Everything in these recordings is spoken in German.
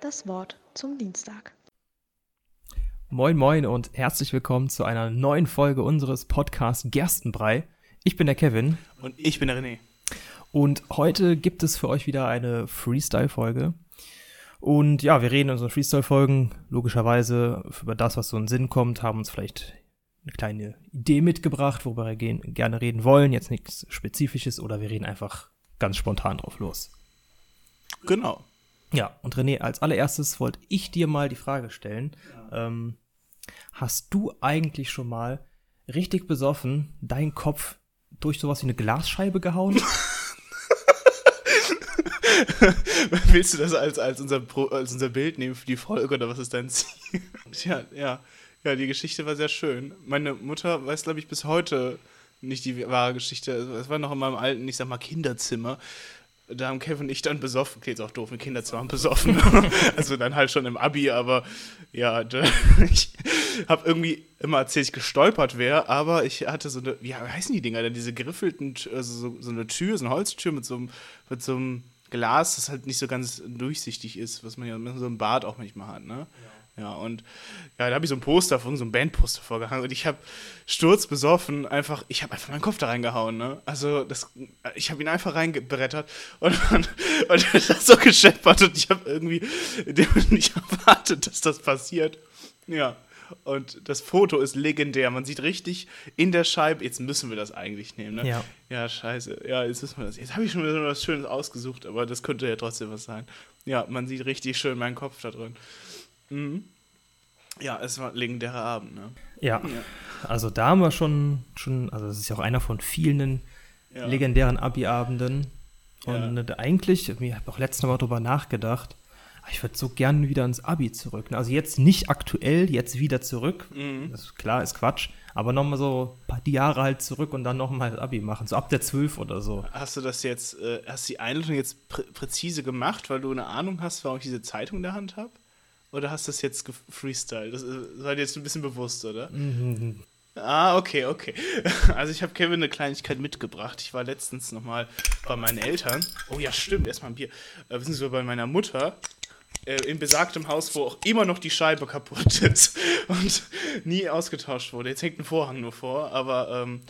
Das Wort zum Dienstag. Moin Moin und herzlich willkommen zu einer neuen Folge unseres Podcasts Gerstenbrei. Ich bin der Kevin Und ich bin der René. und heute gibt es für euch wieder eine Freestyle-Folge. Und ja, wir reden in unseren Freestyle-Folgen logischerweise über das, was so in den Sinn kommt, haben uns vielleicht eine kleine Idee mitgebracht, worüber wir gehen, gerne reden wollen. Jetzt nichts Spezifisches oder wir reden einfach ganz spontan drauf los. Genau. Ja, und René, als allererstes wollte ich dir mal die Frage stellen. Ähm, hast du eigentlich schon mal richtig besoffen deinen Kopf durch sowas wie eine Glasscheibe gehauen? Willst du das als, als, unser Pro, als unser Bild nehmen für die Folge oder was ist dein Ziel? Tja, ja. Ja, die Geschichte war sehr schön. Meine Mutter weiß, glaube ich, bis heute nicht die wahre Geschichte. Es war noch in meinem alten, ich sag mal, Kinderzimmer. Da haben Kevin und ich dann besoffen. Ist auch doof, Kinderzimmer haben besoffen. also dann halt schon im Abi, aber ja, ich habe irgendwie immer erzählt, ich gestolpert wäre, aber ich hatte so eine, wie heißen die Dinger denn? Diese geriffelten, also so, so eine Tür, so eine Holztür mit so einem, mit so einem Glas, das halt nicht so ganz durchsichtig ist, was man ja mit so einem Bad auch manchmal hat, ne? Ja, und ja, da habe ich so ein Poster von, so ein Bandposter vorgehangen und ich habe sturzbesoffen einfach, ich habe einfach meinen Kopf da reingehauen, ne? Also, das, ich habe ihn einfach reingebrettert und, dann- und das hat so gescheppert und ich habe irgendwie nicht erwartet, dass das passiert. Ja, und das Foto ist legendär. Man sieht richtig in der Scheibe, jetzt müssen wir das eigentlich nehmen, ne? Ja. Ja, scheiße. Ja, jetzt müssen wir das. Jetzt habe ich schon wieder was Schönes ausgesucht, aber das könnte ja trotzdem was sein. Ja, man sieht richtig schön meinen Kopf da drin. Mhm. Ja, es war ein legendärer Abend, ne? ja. Also da haben wir schon, schon, also das ist ja auch einer von vielen Ja. legendären Abi-Abenden. Und Ja. äh, eigentlich, ich habe auch letztes Mal drüber nachgedacht, ah, ich würde so gerne wieder ins Abi zurück. Also jetzt nicht aktuell, jetzt wieder zurück. Mhm. Ist klar, ist Quatsch. Aber nochmal so ein paar die Jahre halt zurück und dann nochmal das Abi machen. So ab der 12 oder so. Hast du das jetzt, äh, hast die Einleitung jetzt prä präzise gemacht, weil du eine Ahnung hast, warum ich diese Zeitung in der Hand habe? Oder hast du das jetzt gefreestylt? Das war dir jetzt ein bisschen bewusst, oder? Ah, okay, okay. Also ich habe Kevin eine Kleinigkeit mitgebracht. Ich war letztens nochmal bei meinen Eltern. Oh ja, stimmt, erstmal ein Bier. Äh, wissen Sie, bei meiner Mutter äh, in besagtem Haus, wo auch immer noch die Scheibe kaputt ist und nie ausgetauscht wurde. Jetzt hängt ein Vorhang nur vor, aber ähm,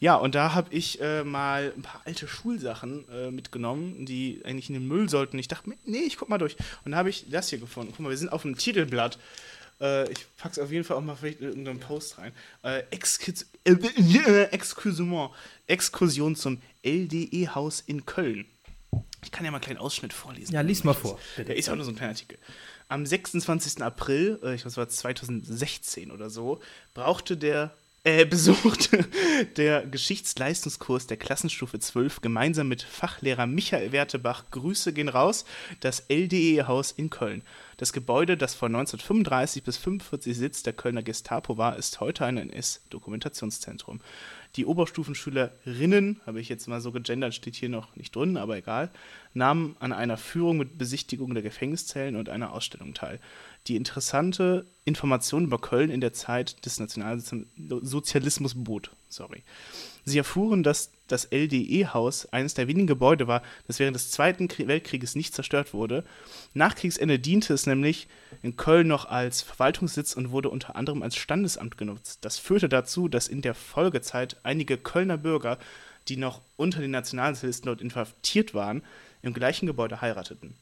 ja, und da habe ich äh, mal ein paar alte Schulsachen äh, mitgenommen, die eigentlich in den Müll sollten. Ich dachte, nee, ich guck mal durch. Und da habe ich das hier gefunden. Guck mal, wir sind auf dem Titelblatt. Äh, ich pack's auf jeden Fall auch mal vielleicht in irgendeinen Post rein. Äh, äh, äh. Exkursion zum LDE-Haus in Köln. Ich kann ja mal einen kleinen Ausschnitt vorlesen. Ja, lies mal vor, bitte. Der ist ja auch nur so ein kleiner Artikel. Am 26. April, äh, ich glaube, es war 2016 oder so, brauchte der, äh, besuchte der Geschichtsleistungskurs der Klassenstufe 12 gemeinsam mit Fachlehrer Michael Wertebach, Grüße gehen raus, das LDE-Haus in Köln. Das Gebäude, das von 1935 bis 1945 Sitz der Kölner Gestapo war, ist heute ein NS-Dokumentationszentrum. Die Oberstufenschülerinnen, habe ich jetzt mal so gegendert, steht hier noch nicht drin, aber egal, nahmen an einer Führung mit Besichtigung der Gefängniszellen und einer Ausstellung teil. Die interessante Information über Köln in der Zeit des Nationalsozialismus bot. Sorry. Sie erfuhren, dass das LDE-Haus eines der wenigen Gebäude war, das während des Zweiten Krie- Weltkrieges nicht zerstört wurde. Nach Kriegsende diente es nämlich in Köln noch als Verwaltungssitz und wurde unter anderem als Standesamt genutzt. Das führte dazu, dass in der Folgezeit einige Kölner Bürger, die noch unter den Nationalsozialisten dort inhaftiert waren, im gleichen Gebäude heirateten.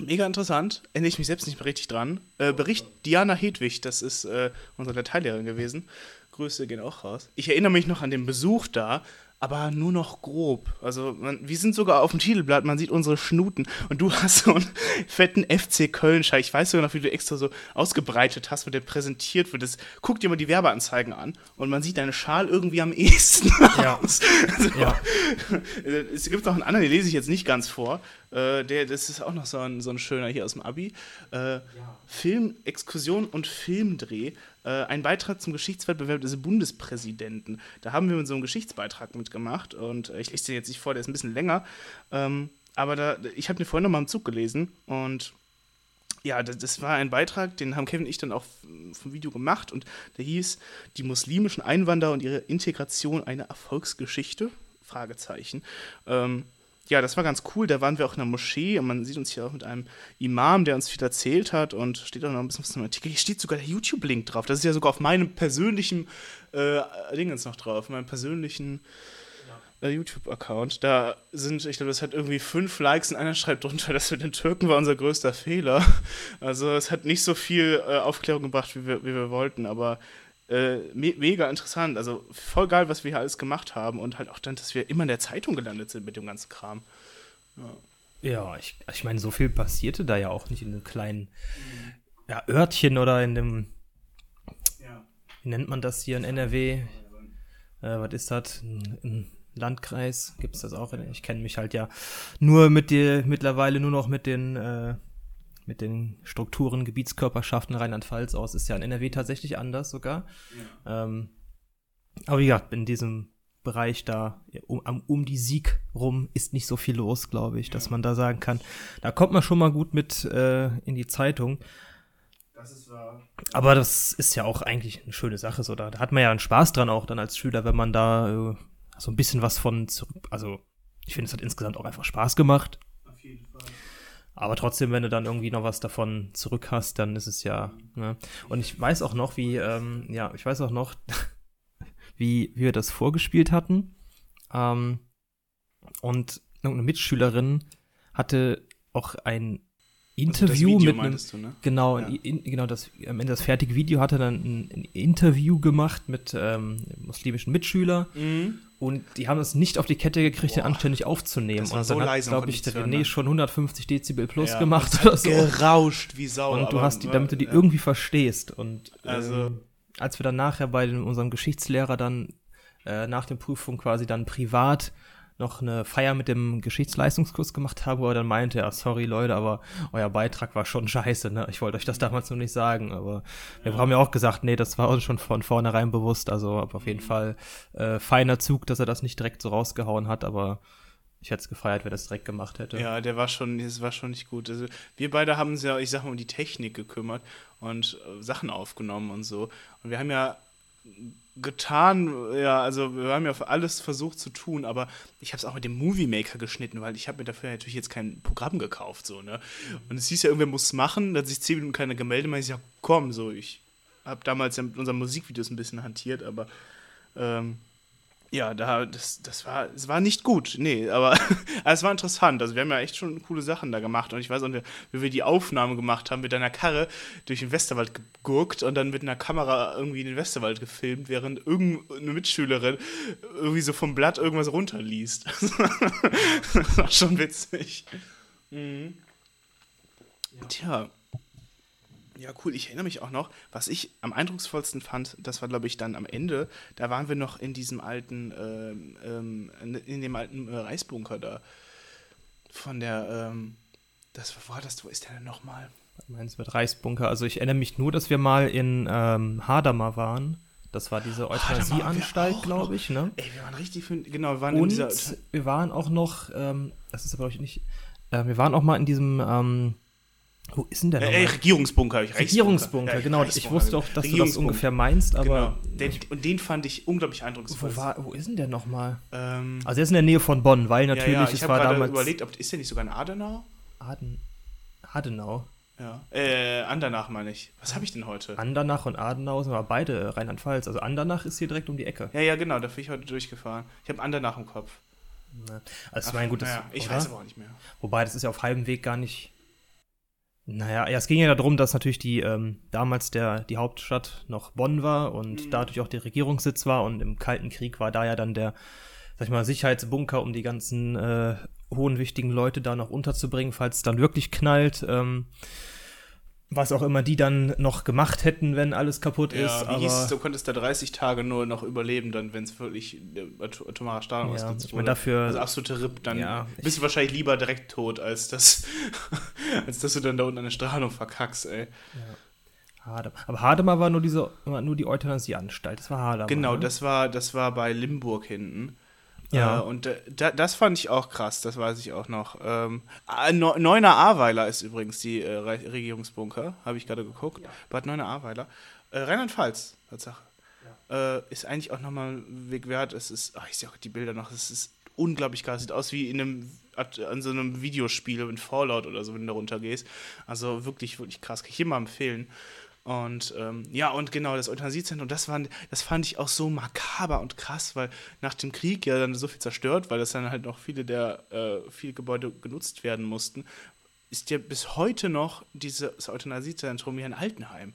Mega interessant, erinnere ich mich selbst nicht mehr richtig dran. Äh, Bericht Diana Hedwig, das ist äh, unsere Lateinlehrerin gewesen. Grüße gehen auch raus. Ich erinnere mich noch an den Besuch da. Aber nur noch grob. Also man, wir sind sogar auf dem Titelblatt, man sieht unsere Schnuten und du hast so einen fetten FC Köln-Schein. Ich weiß sogar noch, wie du extra so ausgebreitet hast, wo der präsentiert wird. Das, guck dir mal die Werbeanzeigen an und man sieht deine Schal irgendwie am ehesten Ja. aus. Also, Ja. Es gibt noch einen anderen, den lese ich jetzt nicht ganz vor. Äh, der, das ist auch noch so ein, so ein schöner hier aus dem Abi. Äh, Film, Exkursion und Filmdreh. Äh, ein Beitrag zum Geschichtswettbewerb des Bundespräsidenten. Da haben wir mit so einem Geschichtsbeitrag mitgemacht und ich lese den jetzt nicht vor, der ist ein bisschen länger. Ähm, aber da, ich habe den vorhin noch mal im Zug gelesen und ja, das, das war ein Beitrag, den haben Kevin und ich dann auch vom Video gemacht und der hieß Die muslimischen Einwanderer und ihre Integration eine Erfolgsgeschichte? Fragezeichen. Ähm, ja, das war ganz cool. Da waren wir auch in der Moschee und man sieht uns hier auch mit einem Imam, der uns viel erzählt hat und steht auch noch ein bisschen was zum Artikel. Hier steht sogar der YouTube-Link drauf. Das ist ja sogar auf meinem persönlichen äh, Ding jetzt noch drauf, meinem persönlichen äh, YouTube-Account. Da sind, ich glaube, das hat irgendwie fünf Likes und einer schreibt drunter, das mit den Türken war unser größter Fehler. Also es hat nicht so viel äh, Aufklärung gebracht, wie wir, wie wir wollten, aber äh, me mega interessant. Also voll geil, was wir hier alles gemacht haben und halt auch dann, dass wir immer in der Zeitung gelandet sind mit dem ganzen Kram. Ja, ich, ich meine, so viel passierte da ja auch nicht in einem kleinen ja, Örtchen oder in dem, Ja. wie nennt man das hier in NRW? Äh, was ist das? Ein, ein Landkreis? Gibt es das auch? Ich kenne mich halt ja nur mit dir, mittlerweile nur noch mit den, äh, mit den Strukturen, Gebietskörperschaften Rheinland-Pfalz aus. Ist ja in NRW tatsächlich anders sogar. Ähm, aber wie gesagt, in diesem Bereich da, ja, um, um die Sieg rum, ist nicht so viel los, glaube ich, dass man da sagen kann. Da kommt man schon mal gut mit äh, in die Zeitung. Das ist wahr. Aber das ist ja auch eigentlich eine schöne Sache. So, da, da hat man ja einen Spaß dran auch dann als Schüler, wenn man da äh, so ein bisschen was von zurück. Also, ich finde, es hat insgesamt auch einfach Spaß gemacht. Auf jeden Fall. Aber trotzdem, wenn du dann irgendwie noch was davon zurück hast, dann ist es ja. Ne? Und ich weiß auch noch, wie, ähm, ja, ich weiß auch noch, wie, wie wir das vorgespielt hatten. Ähm, und irgendeine Mitschülerin hatte auch ein Interview Also das Video mit einem, du, ne? Genau, Ja. in, genau das am Ende das fertige Video hatte dann ein, ein Interview gemacht mit ähm, muslimischen Mitschüler Mhm. und die haben es nicht auf die Kette gekriegt, den Boah. anständig aufzunehmen. Das war und so dann hat, leise, man glaube ich, der René ne? schon 150 Dezibel plus Ja, gemacht oder hat so. Gerauscht wie Sau. Und du hast die, damit du die ja. irgendwie verstehst. Und Also- ähm, als wir dann nachher bei dem, unserem Geschichtslehrer dann äh, nach der Prüfung quasi dann privat noch eine Feier mit dem Geschichtsleistungskurs gemacht haben, wo er dann meinte, ja, sorry Leute, aber euer Beitrag war schon scheiße, ne? Ich wollte euch das damals nur nicht sagen, aber wir haben ja auch gesagt, nee, das war uns schon von vornherein bewusst, also auf jeden Fall äh, feiner Zug, dass er das nicht direkt so rausgehauen hat, aber ich hätte es gefeiert, wer das direkt gemacht hätte. Ja, der war schon, das war schon nicht gut. Also, wir beide haben uns ja, ich sag mal, um die Technik gekümmert und äh, Sachen aufgenommen und so. Und wir haben ja getan, ja, also wir haben ja alles versucht zu tun, aber ich habe es auch mit dem Movie Maker geschnitten, weil ich habe mir dafür natürlich jetzt kein Programm gekauft, so, ne? Und es hieß ja, irgendwer muss machen, da hat sich zehn Minuten keiner gemeldet, meinte ich, ja, komm, so, ich habe damals ja mit unseren Musikvideos ein bisschen hantiert, aber ähm, ja, da, das, das war, es war nicht gut, nee, aber es war interessant. Also wir haben ja echt schon coole Sachen da gemacht und ich weiß auch, wie wir die Aufnahme gemacht haben, mit einer Karre durch den Westerwald gegurkt und dann mit einer Kamera irgendwie in den Westerwald gefilmt, während irgendeine Mitschülerin irgendwie so vom Blatt irgendwas runterliest. das war schon witzig. Mhm. Tja. Ja, cool. Ich erinnere mich auch noch, was ich am eindrucksvollsten fand, das war, glaube ich, dann am Ende, da waren wir noch in diesem alten, ähm, ähm, in- in dem alten äh, Reisbunker da. Von der, ähm, das wo war das, wo ist der denn nochmal? Meins mit Reichsbunker. Also ich erinnere mich nur, dass wir mal in ähm, Hadamar waren. Das war diese wir Euthanasieanstalt, glaube ich, ne? Ey, wir waren richtig für, genau, wir waren in Und dieser, wir waren auch noch, ähm, das ist aber glaub ich nicht, äh, wir waren auch mal in diesem, ähm, wo ist denn der äh, nochmal? ey, Regierungsbunker. Reichsbunker. Regierungsbunker, Ja, genau. Ich wusste auch, dass du das ungefähr meinst, aber Genau. Den, und den fand ich unglaublich eindrucksvoll. wo, war, wo ist denn der nochmal? Ähm, Also er ist in der Nähe von Bonn, weil natürlich, ja, ja, ich es habe war damals überlegt, ob, ist der nicht sogar in Adenau? Aden, Adenau. Ja. Äh, Andernach meine ich. Was habe ich denn heute? Andernach und Adenau sind aber beide äh, Rheinland-Pfalz. Also Andernach ist hier direkt um die Ecke. Ja, ja, genau, da bin ich heute durchgefahren. Ich habe Andernach im Kopf. Ne? Also ich meine, gut, das, naja, ich oder? weiß aber auch nicht mehr. Wobei, das ist ja auf halbem Weg gar nicht. Naja, ja, es ging ja darum, dass natürlich die ähm, damals der die Hauptstadt noch Bonn war und Mhm. dadurch auch der Regierungssitz war und im Kalten Krieg war da ja dann der sag ich mal, Sicherheitsbunker, um die ganzen äh, hohen wichtigen Leute da noch unterzubringen, falls es dann wirklich knallt. Ähm, was auch immer die dann noch gemacht hätten, wenn alles kaputt Ja, ist. wie aber hieß es, du konntest da 30 Tage nur noch überleben, dann, wenn es wirklich äh, atom- atomarer Strahlung Ja, ausgesetzt ich meine, dafür- Also absolute RIP, dann Ja, bist du wahrscheinlich lieber direkt tot, als dass, als dass du dann da unten eine Strahlung verkackst, ey. Hadem. Aber Hademar war nur diese, nur die Euthanasieanstalt. Das war Hademar. Genau, ne? das war, das war bei Limburg hinten. Ja. Äh, und äh, da, das fand ich auch krass, das weiß ich auch noch. Ähm, Neu- Neuner Ahrweiler ist übrigens die äh, Re Regierungsbunker, habe ich gerade geguckt. Bad Neuner Ahrweiler. Äh, Rheinland-Pfalz, Tatsache. Äh, ist eigentlich auch nochmal ein Weg wert. Es ist, ach, ich sehe auch die Bilder noch, es ist unglaublich krass. Sieht aus wie in einem, an so einem Videospiel in Fallout oder so, wenn du da runtergehst. Also wirklich, wirklich krass. Kann ich mal empfehlen. Und ähm, ja, und genau, das Euthanasiezentrum, das, waren, das fand ich auch so makaber und krass, weil nach dem Krieg ja dann so viel zerstört, weil das dann halt noch viele der äh, viele Gebäude genutzt werden mussten, ist ja bis heute noch dieses Euthanasiezentrum hier in Altenheim,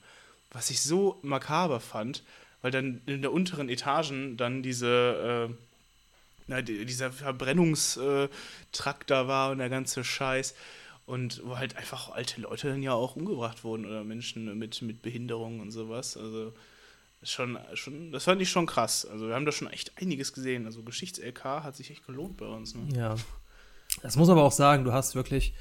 was ich so makaber fand, weil dann in der unteren Etagen dann diese äh, na, die- dieser Verbrennungstrakt da war und der ganze Scheiß. Und wo halt einfach alte Leute dann ja auch umgebracht wurden oder Menschen mit, mit Behinderungen und sowas. Also schon, schon, das fand ich schon krass. Also wir haben da schon echt einiges gesehen. Also Geschichts-LK hat sich echt gelohnt bei uns. Ne? Ja. Das muss aber auch sagen, du hast wirklich,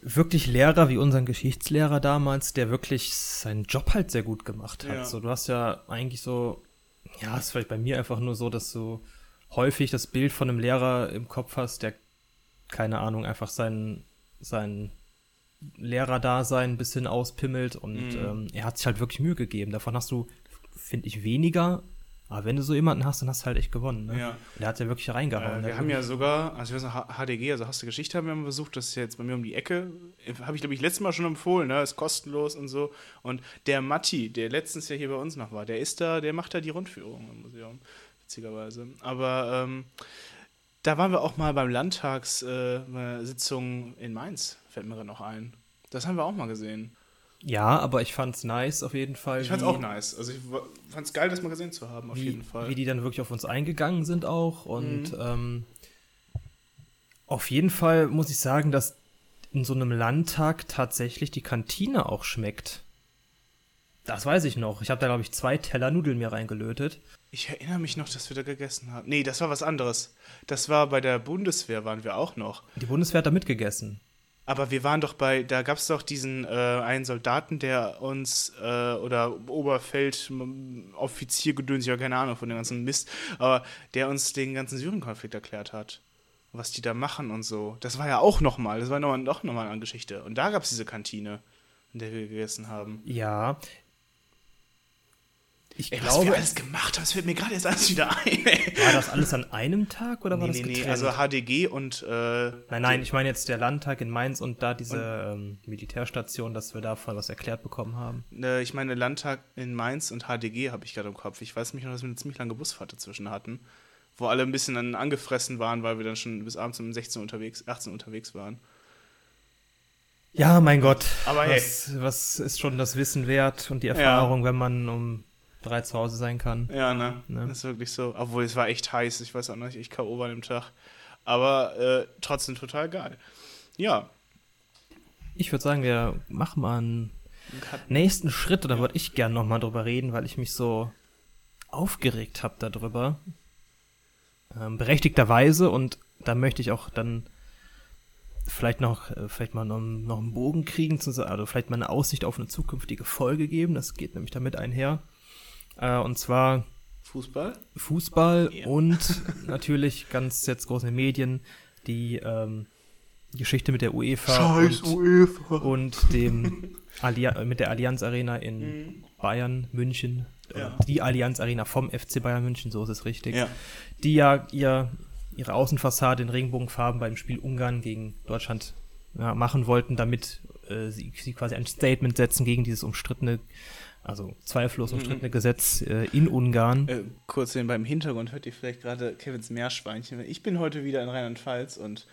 wirklich Lehrer wie unseren Geschichtslehrer damals, der wirklich seinen Job halt sehr gut gemacht hat. Ja. So, du hast ja eigentlich so, ja, ist vielleicht bei mir einfach nur so, dass du häufig das Bild von einem Lehrer im Kopf hast, der, keine Ahnung, einfach sein, sein Lehrerdasein ein bisschen auspimmelt und Mhm. ähm, er hat sich halt wirklich Mühe gegeben. Davon hast du, finde ich, weniger. Aber wenn du so jemanden hast, dann hast du halt echt gewonnen. Ne? Ja. Und Der hat ja wirklich reingehauen. Äh, wir haben ja sogar, also ich weiß noch, HDG, also Hast du Geschichte, haben wir mal besucht, das ist ja jetzt bei mir um die Ecke. Habe ich, glaube ich, letztes Mal schon empfohlen, ne? Ist kostenlos und so. Und der Matti, der letztens ja hier bei uns noch war, der ist da, der macht da die Rundführung im Museum, witzigerweise. Aber ähm, da waren wir auch mal beim Landtagssitzung in Mainz, fällt mir gerade noch ein. Das haben wir auch mal gesehen. Ja, aber ich fand's nice auf jeden Fall. Ich fand's wie, auch nice. Also ich fand es geil, das mal gesehen zu haben, auf wie, jeden Fall. Wie die dann wirklich auf uns eingegangen sind auch. Und Mhm. ähm, auf jeden Fall muss ich sagen, dass in so einem Landtag tatsächlich die Kantine auch schmeckt. Das weiß ich noch. Ich habe da, glaube ich, zwei Teller Nudeln mir reingelötet. Ich erinnere mich noch, dass wir da gegessen haben. Nee, das war was anderes. Das war bei der Bundeswehr, waren wir auch noch. Die Bundeswehr hat da mitgegessen. Aber wir waren doch bei, da gab es doch diesen äh, einen Soldaten, der uns, äh, oder Oberfeldoffizier gedöns, ich habe keine Ahnung von dem ganzen Mist, aber der uns den ganzen Syrien-Konflikt erklärt hat. Was die da machen und so. Das war ja auch nochmal, das war noch, doch nochmal eine Geschichte. Und da gab es diese Kantine, in der wir gegessen haben. Ja. Ich Ey, was glaube, wir alles gemacht haben, das fällt mir gerade jetzt alles wieder ein. Ey. war das alles an einem Tag oder war Nee, das nee, nee, getrennt? also HDG und äh, Nein, nein, ich meine jetzt der Landtag in Mainz und da diese ähm, Militärstation, dass wir davon was erklärt bekommen haben. Äh, ich meine, Landtag in Mainz und HDG habe ich gerade im Kopf. Ich weiß mich noch, dass wir eine ziemlich lange Busfahrt dazwischen hatten, wo alle ein bisschen dann angefressen waren, weil wir dann schon bis abends um 16 unterwegs, 18 unterwegs waren. Ja, mein Gott. Aber hey. was, was ist schon das Wissen wert und die Erfahrung, wenn man um drei zu Hause sein kann? Ja, ne? Ne? Das ist wirklich so. Obwohl, es war echt heiß. Ich weiß auch noch, ich K.O. war an dem Tag. Aber äh, trotzdem total geil. Ja. Ich würde sagen, wir machen mal einen nächsten Schritt. Da würde ich gern nochmal drüber reden, weil ich mich so aufgeregt habe darüber. Ähm, berechtigterweise und da möchte ich auch dann vielleicht noch, äh, vielleicht mal noch, noch einen Bogen kriegen, also vielleicht mal eine Aussicht auf eine zukünftige Folge geben. Das geht nämlich damit einher. Äh, und zwar Fußball? Fußball Ja. und natürlich ganz jetzt groß in den Medien die ähm, Geschichte mit der UEFA und, UEFA. und dem Allia mit der Allianz Arena in Mhm. Bayern München. Ja. Oder Die Allianz Arena vom FC Bayern München, so ist es richtig. Ja. Die ja ihr, ihre Außenfassade in Regenbogenfarben beim Spiel Ungarn gegen Deutschland ja, machen wollten, damit äh, sie, sie quasi ein Statement setzen gegen dieses umstrittene, also zweifellos umstrittene Gesetz äh, in Ungarn. Äh, kurz nebenbei im Hintergrund hört ihr vielleicht gerade Kevins Meerschweinchen. Ich bin heute wieder in Rheinland-Pfalz und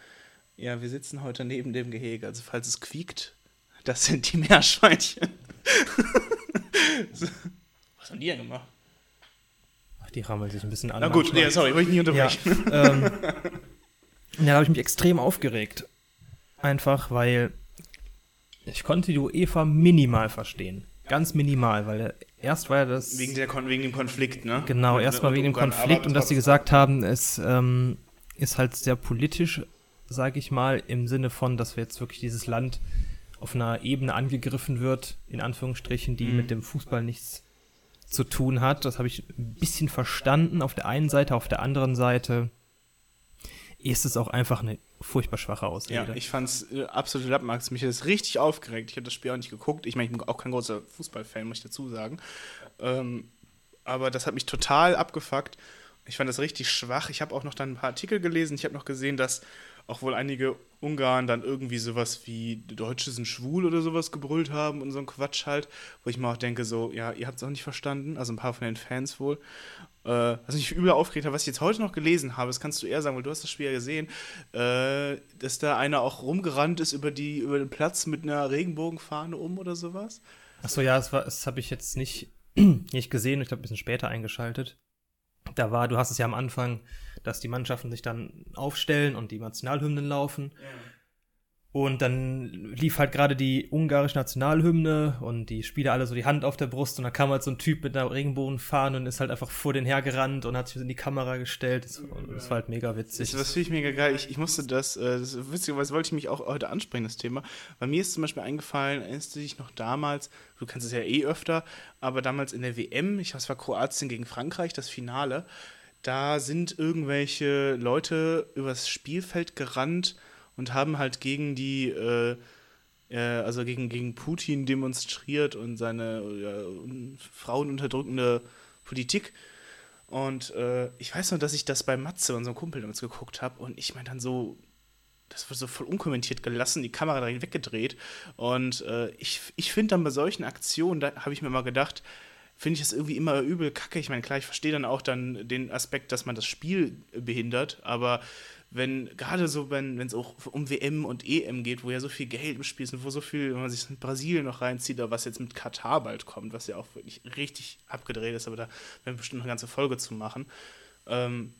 ja, wir sitzen heute neben dem Gehege. Also falls es quiekt, das sind die Meerschweinchen. So. Was haben die denn gemacht? Die rammeln sich ein bisschen an. Na gut, nee, sorry, wollte ich nicht unterbrechen. Ja, ähm, ja da habe ich mich extrem aufgeregt. Einfach, weil ich konnte die UEFA minimal verstehen. Ganz minimal, weil erst war ja das. Wegen, der Kon wegen dem Konflikt, ne? Genau, erstmal wegen dem Konflikt und dass sie gesagt haben, es ähm, ist halt sehr politisch, sage ich mal, im Sinne von, dass wir jetzt wirklich dieses Land auf einer Ebene angegriffen wird, in Anführungsstrichen, die mhm. mit dem Fußball nichts zu tun hat. Das habe ich ein bisschen verstanden auf der einen Seite, auf der anderen Seite ist es auch einfach eine furchtbar schwache Ausrede. Ja, ich fand es äh, absolut Lappmax. Mich hat das richtig aufgeregt. Ich habe das Spiel auch nicht geguckt. Ich meine, ich bin auch kein großer Fußballfan, muss ich dazu sagen. Ähm, aber das hat mich total abgefuckt. Ich fand das richtig schwach. Ich habe auch noch dann ein paar Artikel gelesen. Ich habe noch gesehen, dass auch wohl einige Ungarn dann irgendwie sowas wie Deutsche sind schwul oder sowas gebrüllt haben und so ein Quatsch halt, wo ich mir auch denke, so, ja, ihr habt es auch nicht verstanden, also ein paar von den Fans wohl. Äh, was mich übel aufgeregt hat, was ich jetzt heute noch gelesen habe, das kannst du eher sagen, weil du hast das Spiel ja gesehen, äh, dass da einer auch rumgerannt ist über, die, über den Platz mit einer Regenbogenfahne um oder sowas. Achso, ja, das, das habe ich jetzt nicht, nicht gesehen, ich glaube, ein bisschen später eingeschaltet da war, du hast es ja am Anfang, dass die Mannschaften sich dann aufstellen und die Nationalhymnen laufen. Ja. Und dann lief halt gerade die ungarische Nationalhymne und die Spieler alle so die Hand auf der Brust und da kam halt so ein Typ mit einer Regenbogenfahne und ist halt einfach vor den hergerannt und hat sich in die Kamera gestellt. Das, das war halt mega witzig. Das, das finde ich mega geil. Ich, ich musste das, äh, das witzigerweise wollte ich mich auch heute ansprechen, das Thema. Bei mir ist zum Beispiel eingefallen, erinnerst du dich noch damals, du kannst es ja eh öfter, aber damals in der WM, ich weiß, es war Kroatien gegen Frankreich, das Finale, da sind irgendwelche Leute übers Spielfeld gerannt und haben halt gegen die, äh, äh, also gegen, gegen Putin demonstriert und seine äh, frauenunterdrückende Politik. Und äh, ich weiß noch, dass ich das bei Matze, unserem Kumpel, damals geguckt habe und ich meine dann so, das wird so voll unkommentiert gelassen, die Kamera direkt weggedreht. Und äh, ich, ich finde dann bei solchen Aktionen, da habe ich mir mal gedacht, finde ich es irgendwie immer übel kacke. Ich meine, klar, ich verstehe dann auch dann den Aspekt, dass man das Spiel behindert, aber wenn, gerade so, wenn es auch um WM und EM geht, wo ja so viel Geld im Spiel ist und wo so viel, wenn man sich in Brasilien noch reinzieht, oder was jetzt mit Katar bald kommt, was ja auch wirklich richtig abgedreht ist, aber da werden wir bestimmt eine ganze Folge zu machen. Ähm,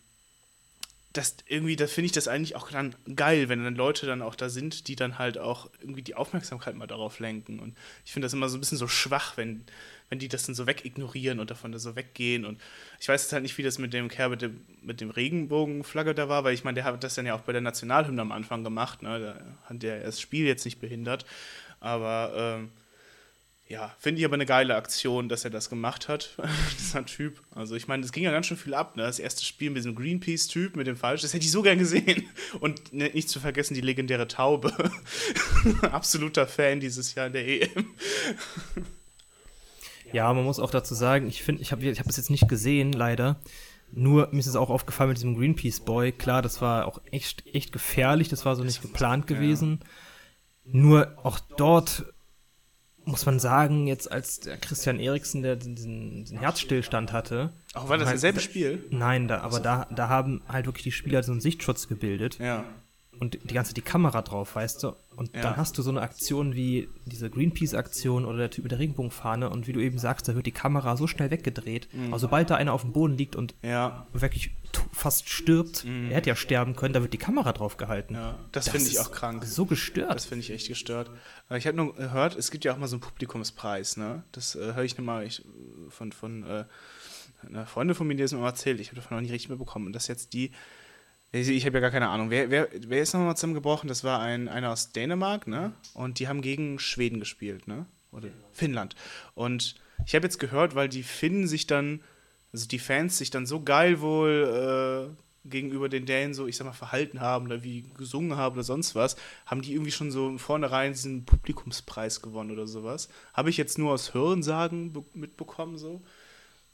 das irgendwie, da finde ich das eigentlich auch dann geil, wenn dann Leute dann auch da sind, die dann halt auch irgendwie die Aufmerksamkeit mal darauf lenken. Und ich finde das immer so ein bisschen so schwach, wenn, wenn die das dann so wegignorieren und davon da so weggehen. Und ich weiß jetzt halt nicht, wie das mit dem Kerl mit dem, mit dem Regenbogenflagge da war, weil ich meine, der hat das dann ja auch bei der Nationalhymne am Anfang gemacht. Ne? Da hat der das Spiel jetzt nicht behindert. Aber ähm, ja, finde ich aber eine geile Aktion, dass er das gemacht hat, dieser Typ. Also ich meine, es ging ja ganz schön viel ab, ne? Das erste Spiel mit diesem Greenpeace-Typ, mit dem Falsch, das hätte ich so gern gesehen. Und ne, nicht zu vergessen die legendäre Taube. Absoluter Fan dieses Jahr in der EM. Ja, man muss auch dazu sagen, ich finde, ich habe ich hab das jetzt nicht gesehen, leider. Nur mir ist es auch aufgefallen mit diesem Greenpeace Boy. Klar, das war auch echt, echt gefährlich, das war so nicht geplant gewesen. Ja. Nur auch dort muss man sagen, jetzt als der Christian Eriksen, der diesen, diesen Herzstillstand hatte. Auch war das halt, dasselbe Spiel? Nein, da, aber da, da haben halt wirklich die Spieler so einen Sichtschutz gebildet. Ja und die ganze die Kamera drauf, weißt du? Und ja. dann hast du so eine Aktion wie diese Greenpeace-Aktion oder der Typ mit der Regenbogenfahne und wie du eben sagst, da wird die Kamera so schnell weggedreht. Mhm. Also sobald da einer auf dem Boden liegt und ja. wirklich fast stirbt, mhm. er hätte ja sterben können, da wird die Kamera drauf gehalten. Ja, das, das finde ich auch krank. So gestört. Das finde ich echt gestört. Ich habe nur gehört, es gibt ja auch mal so einen Publikumspreis, ne? Das äh, höre ich nochmal ich, von, von äh, einer Freundin von mir, die das mir mal erzählt. Ich habe davon noch nicht richtig mitbekommen. Und das jetzt die ich habe ja gar keine Ahnung. Wer, wer, wer ist nochmal zusammengebrochen? Das war ein, einer aus Dänemark, ne? Und die haben gegen Schweden gespielt, ne? Oder Finnland. Und ich habe jetzt gehört, weil die Finnen sich dann, also die Fans sich dann so geil wohl äh, gegenüber den Dänen so, ich sag mal, verhalten haben oder wie gesungen haben oder sonst was, haben die irgendwie schon so vornherein diesen Publikumspreis gewonnen oder sowas. Habe ich jetzt nur aus Hörensagen mitbekommen, so.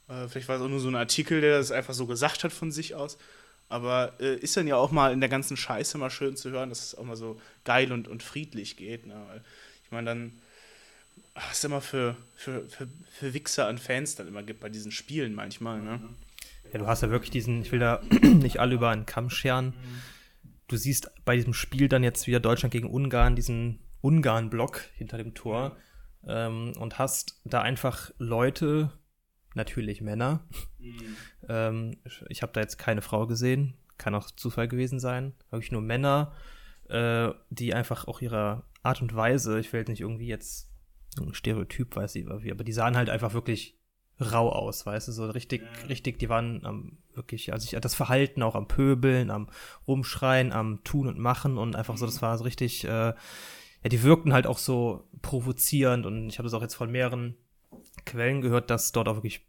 Äh, vielleicht war es auch nur so ein Artikel, der das einfach so gesagt hat von sich aus. Aber äh, ist dann ja auch mal in der ganzen Scheiße mal schön zu hören, dass es auch mal so geil und, und friedlich geht. Ne? Weil ich meine, dann, was es immer für, für, für, für Wichser an Fans dann immer gibt bei diesen Spielen manchmal. Ne? Ja, du hast ja wirklich diesen, ich will da nicht alle über einen Kamm scheren. Du siehst bei diesem Spiel dann jetzt wieder Deutschland gegen Ungarn, diesen Ungarn-Block hinter dem Tor ähm, und hast da einfach Leute, natürlich Männer. Mhm. Ähm, ich habe da jetzt keine Frau gesehen, kann auch Zufall gewesen sein. Wirklich nur Männer, äh, die einfach auch ihrer Art und Weise, ich will jetzt nicht irgendwie jetzt ein Stereotyp, weiß ich, aber die sahen halt einfach wirklich rau aus, weißt du, so richtig, richtig, die waren am, wirklich, also ich, das Verhalten auch am Pöbeln, am Rumschreien, am Tun und Machen und einfach so, das war so richtig, äh, ja, die wirkten halt auch so provozierend und ich habe das auch jetzt von mehreren Quellen gehört, dass dort auch wirklich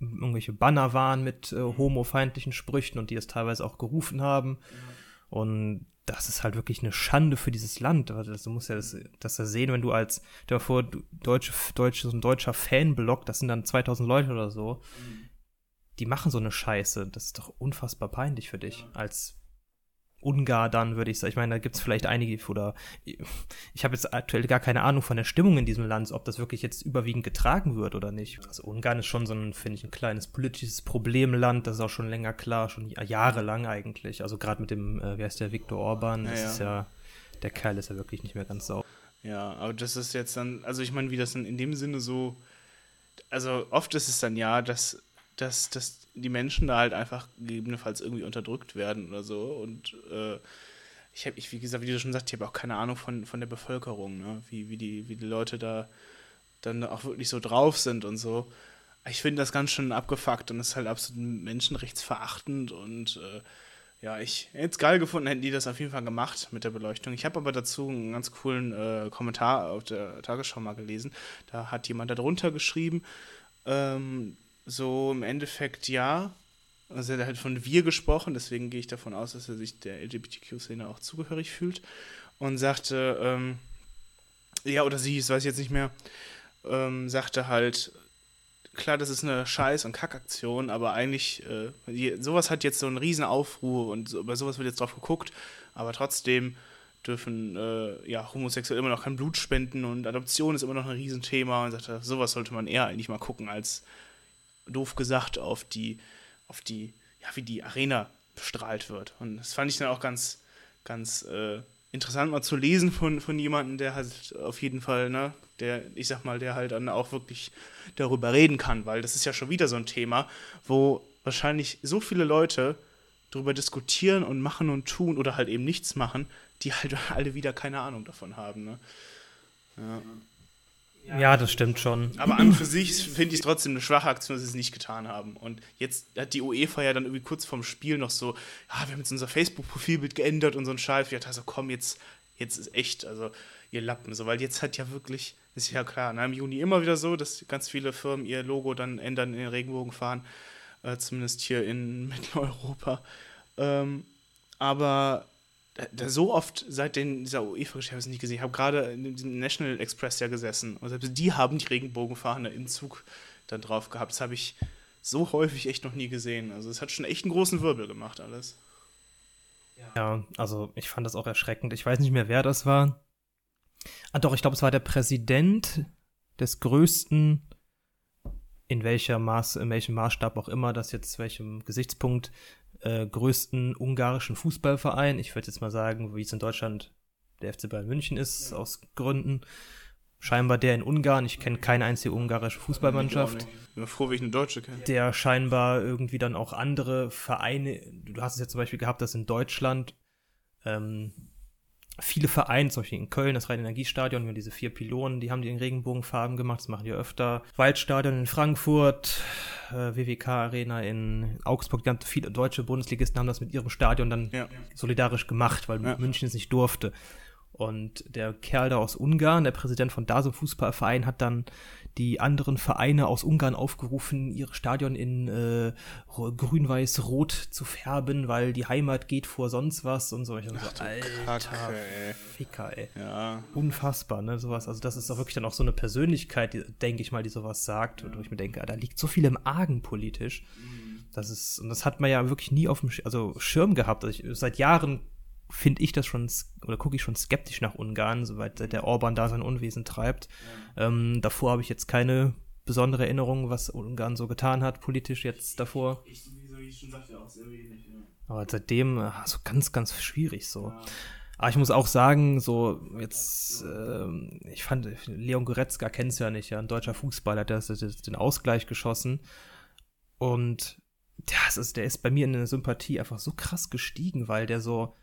irgendwelche Banner waren mit äh, homofeindlichen Sprüchen und die es teilweise auch gerufen haben. Ja. Und das ist halt wirklich eine Schande für dieses Land. Also du musst ja das, das ja sehen, wenn du als, davor deutsche, deutsche, so ein deutscher Fanblock, das sind dann 2000 Leute oder so, mhm. die machen so eine Scheiße. Das ist doch unfassbar peinlich für dich ja. als Ungar dann, würde ich sagen. Ich meine, da gibt es vielleicht einige, oder ich habe jetzt aktuell gar keine Ahnung von der Stimmung in diesem Land, ob das wirklich jetzt überwiegend getragen wird oder nicht. Also Ungarn ist schon so ein, finde ich, ein kleines politisches Problemland, das ist auch schon länger klar, schon jahrelang eigentlich. Also gerade mit dem, äh, wie heißt der, Viktor Orban, das ja, ist ja, der Kerl ist ja wirklich nicht mehr ganz sauber. Ja, aber das ist jetzt dann, also ich meine, wie das dann in dem Sinne so, also oft ist es dann ja, dass dass, dass die Menschen da halt einfach gegebenenfalls irgendwie unterdrückt werden oder so. Und äh, ich habe, ich, wie gesagt, wie du schon sagst, ich habe auch keine Ahnung von, von der Bevölkerung, ne? wie, wie, die, wie die Leute da dann auch wirklich so drauf sind und so. Ich finde das ganz schön abgefuckt und ist halt absolut menschenrechtsverachtend und äh, ja, ich hätte es geil gefunden, hätten die das auf jeden Fall gemacht mit der Beleuchtung. Ich habe aber dazu einen ganz coolen äh, Kommentar auf der Tagesschau mal gelesen. Da hat jemand darunter geschrieben, ähm, so im Endeffekt ja. Also er hat halt von wir gesprochen, deswegen gehe ich davon aus, dass er sich der LGBTQ-Szene auch zugehörig fühlt. Und sagte, ähm, ja, oder sie, das weiß ich jetzt nicht mehr, ähm, sagte halt, klar, das ist eine Scheiß- und Kackaktion, aber eigentlich, äh, sowas hat jetzt so einen riesen Aufruhr und so, über sowas wird jetzt drauf geguckt, aber trotzdem dürfen äh, ja, Homosexuelle immer noch kein Blut spenden und Adoption ist immer noch ein Riesenthema und sagte, sowas sollte man eher eigentlich mal gucken, als doof gesagt, auf die, auf die, ja, wie die Arena bestrahlt wird. Und das fand ich dann auch ganz, ganz äh, interessant mal zu lesen von, von jemandem, der halt auf jeden Fall, ne, der, ich sag mal, der halt dann auch wirklich darüber reden kann, weil das ist ja schon wieder so ein Thema, wo wahrscheinlich so viele Leute darüber diskutieren und machen und tun oder halt eben nichts machen, die halt alle wieder keine Ahnung davon haben. Ne? Ja. Ja, das stimmt schon. Aber an für sich finde ich es trotzdem eine schwache Aktion, dass sie es nicht getan haben. Und jetzt hat die UEFA ja dann irgendwie kurz vorm Spiel noch so, ja, wir haben jetzt unser Facebook-Profilbild geändert und so ein Scheiß. Ich so, komm, jetzt, jetzt ist echt, also ihr Lappen. So, weil jetzt hat ja wirklich, ist ja klar, na, im Juni immer wieder so, dass ganz viele Firmen ihr Logo dann ändern, in den Regenbogen fahren. Äh, zumindest hier in Mitteleuropa. Ähm, aber da, so oft seit den, dieser habe ich es nicht gesehen. Ich habe gerade in diesem National Express ja gesessen und selbst die haben die Regenbogenfahne im Zug dann drauf gehabt. Das habe ich so häufig echt noch nie gesehen. Also es hat schon echt einen großen Wirbel gemacht alles. Ja, also ich fand das auch erschreckend. Ich weiß nicht mehr, wer das war. Ah doch, ich glaube, es war der Präsident des größten, in welcher Maß, in welchem Maßstab auch immer, das jetzt welchem Gesichtspunkt äh, größten ungarischen Fußballverein. Ich würde jetzt mal sagen, wie es in Deutschland der FC Bayern München ist, ja. aus Gründen. Scheinbar der in Ungarn. Ich kenne keine einzige ungarische Fußballmannschaft. Ich bin froh, wie ich eine deutsche kenne. Der scheinbar irgendwie dann auch andere Vereine. Du hast es ja zum Beispiel gehabt, dass in Deutschland ähm, viele Vereine, zum Beispiel in Köln, das Rhein-Energiestadion, wir haben diese vier Pylonen, die haben die in Regenbogenfarben gemacht, das machen die öfter. Waldstadion in Frankfurt, äh, WWK Arena in Augsburg, ganz viele deutsche Bundesligisten haben das mit ihrem Stadion dann ja. solidarisch gemacht, weil ja. München es nicht durfte. Und der Kerl da aus Ungarn, der Präsident von Dasum Fußballverein, hat dann die anderen Vereine aus Ungarn aufgerufen, ihre Stadion in äh, grün-weiß-rot zu färben, weil die Heimat geht vor sonst was und so. Ich Ach, so alter Kacke, ey. Ficker, ey. Ja. Unfassbar, ne, sowas. Also das ist doch wirklich dann auch so eine Persönlichkeit, denke ich mal, die sowas sagt, ja. wo ich mir denke, da liegt so viel im Argen politisch. Mhm. Das ist, und das hat man ja wirklich nie auf dem also Schirm gehabt. Also ich, seit Jahren finde ich das schon, oder gucke ich schon skeptisch nach Ungarn, soweit der Orban da sein Unwesen treibt. Ja. Ähm, davor habe ich jetzt keine besondere Erinnerung, was Ungarn so getan hat, politisch jetzt davor. Ich, ich, ich schon sagte auch sehr wenig, ja. Aber seitdem, also ganz, ganz schwierig so. Ja. Aber ich muss auch sagen, so jetzt, ähm, ich fand, Leon Goretzka kennst ja nicht, ja, ein deutscher Fußballer, der hat den Ausgleich geschossen. Und ja, ist, der ist bei mir in der Sympathie einfach so krass gestiegen, weil der so,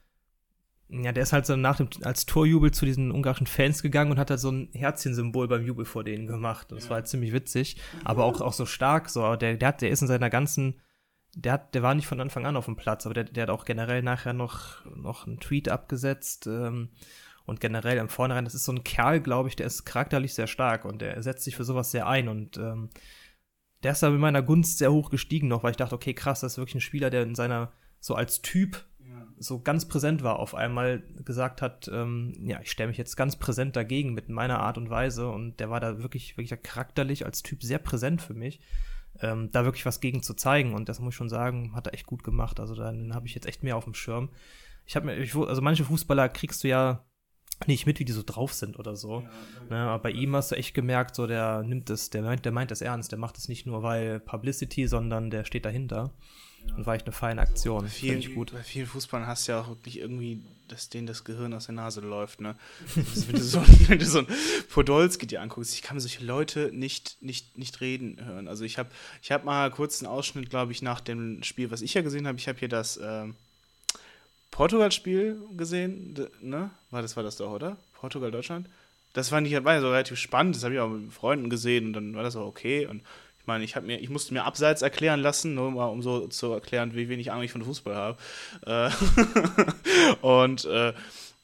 ja, der ist halt so nach dem, als Torjubel zu diesen ungarischen Fans gegangen und hat halt so ein Herzchensymbol beim Jubel vor denen gemacht. Und das ja. war halt ziemlich witzig, aber auch, auch so stark, so, der, der hat, der ist in seiner ganzen, der hat, der war nicht von Anfang an auf dem Platz, aber der, der hat auch generell nachher noch, noch einen Tweet abgesetzt, ähm, und generell im Vornherein, das ist so ein Kerl, glaube ich, der ist charakterlich sehr stark und der setzt sich für sowas sehr ein und ähm, der ist da mit meiner Gunst sehr hoch gestiegen noch, weil ich dachte, okay, krass, das ist wirklich ein Spieler, der in seiner, so als Typ. So ganz präsent war, auf einmal gesagt hat, ähm, ja, ich stelle mich jetzt ganz präsent dagegen mit meiner Art und Weise und der war da wirklich, wirklich charakterlich als Typ sehr präsent für mich, ähm, da wirklich was gegen zu zeigen und das muss ich schon sagen, hat er echt gut gemacht, also dann habe ich jetzt echt mehr auf dem Schirm. Ich habe mir, ich, also manche Fußballer kriegst du ja nicht mit, wie die so drauf sind oder so. Ja, ne, aber bei ihm hast du echt gemerkt, so der nimmt es, der meint, der meint das ernst, der macht es nicht nur weil Publicity, sondern der steht dahinter. Und war echt eine feine Aktion. Bei vielen, ich gut. bei vielen Fußballern hast du ja auch wirklich irgendwie, dass denen das Gehirn aus der Nase läuft, ne? Also wenn, du so, wenn du so ein Podolski dir anguckst, ich kann mir solche Leute nicht, nicht, nicht reden hören. Also ich habe ich hab mal kurz einen Ausschnitt, glaube ich, nach dem Spiel, was ich ja gesehen habe. Ich habe hier das, äh, Portugal-Spiel gesehen, ne? War das war das doch, oder? Portugal, Deutschland? Das war, nicht, war ja so relativ spannend, das habe ich auch mit Freunden gesehen und dann war das auch okay. Und ich meine, ich, mir, ich musste mir abseits erklären lassen, nur mal um so zu erklären, wie wenig Ahnung ich von Fußball habe. Äh, und äh,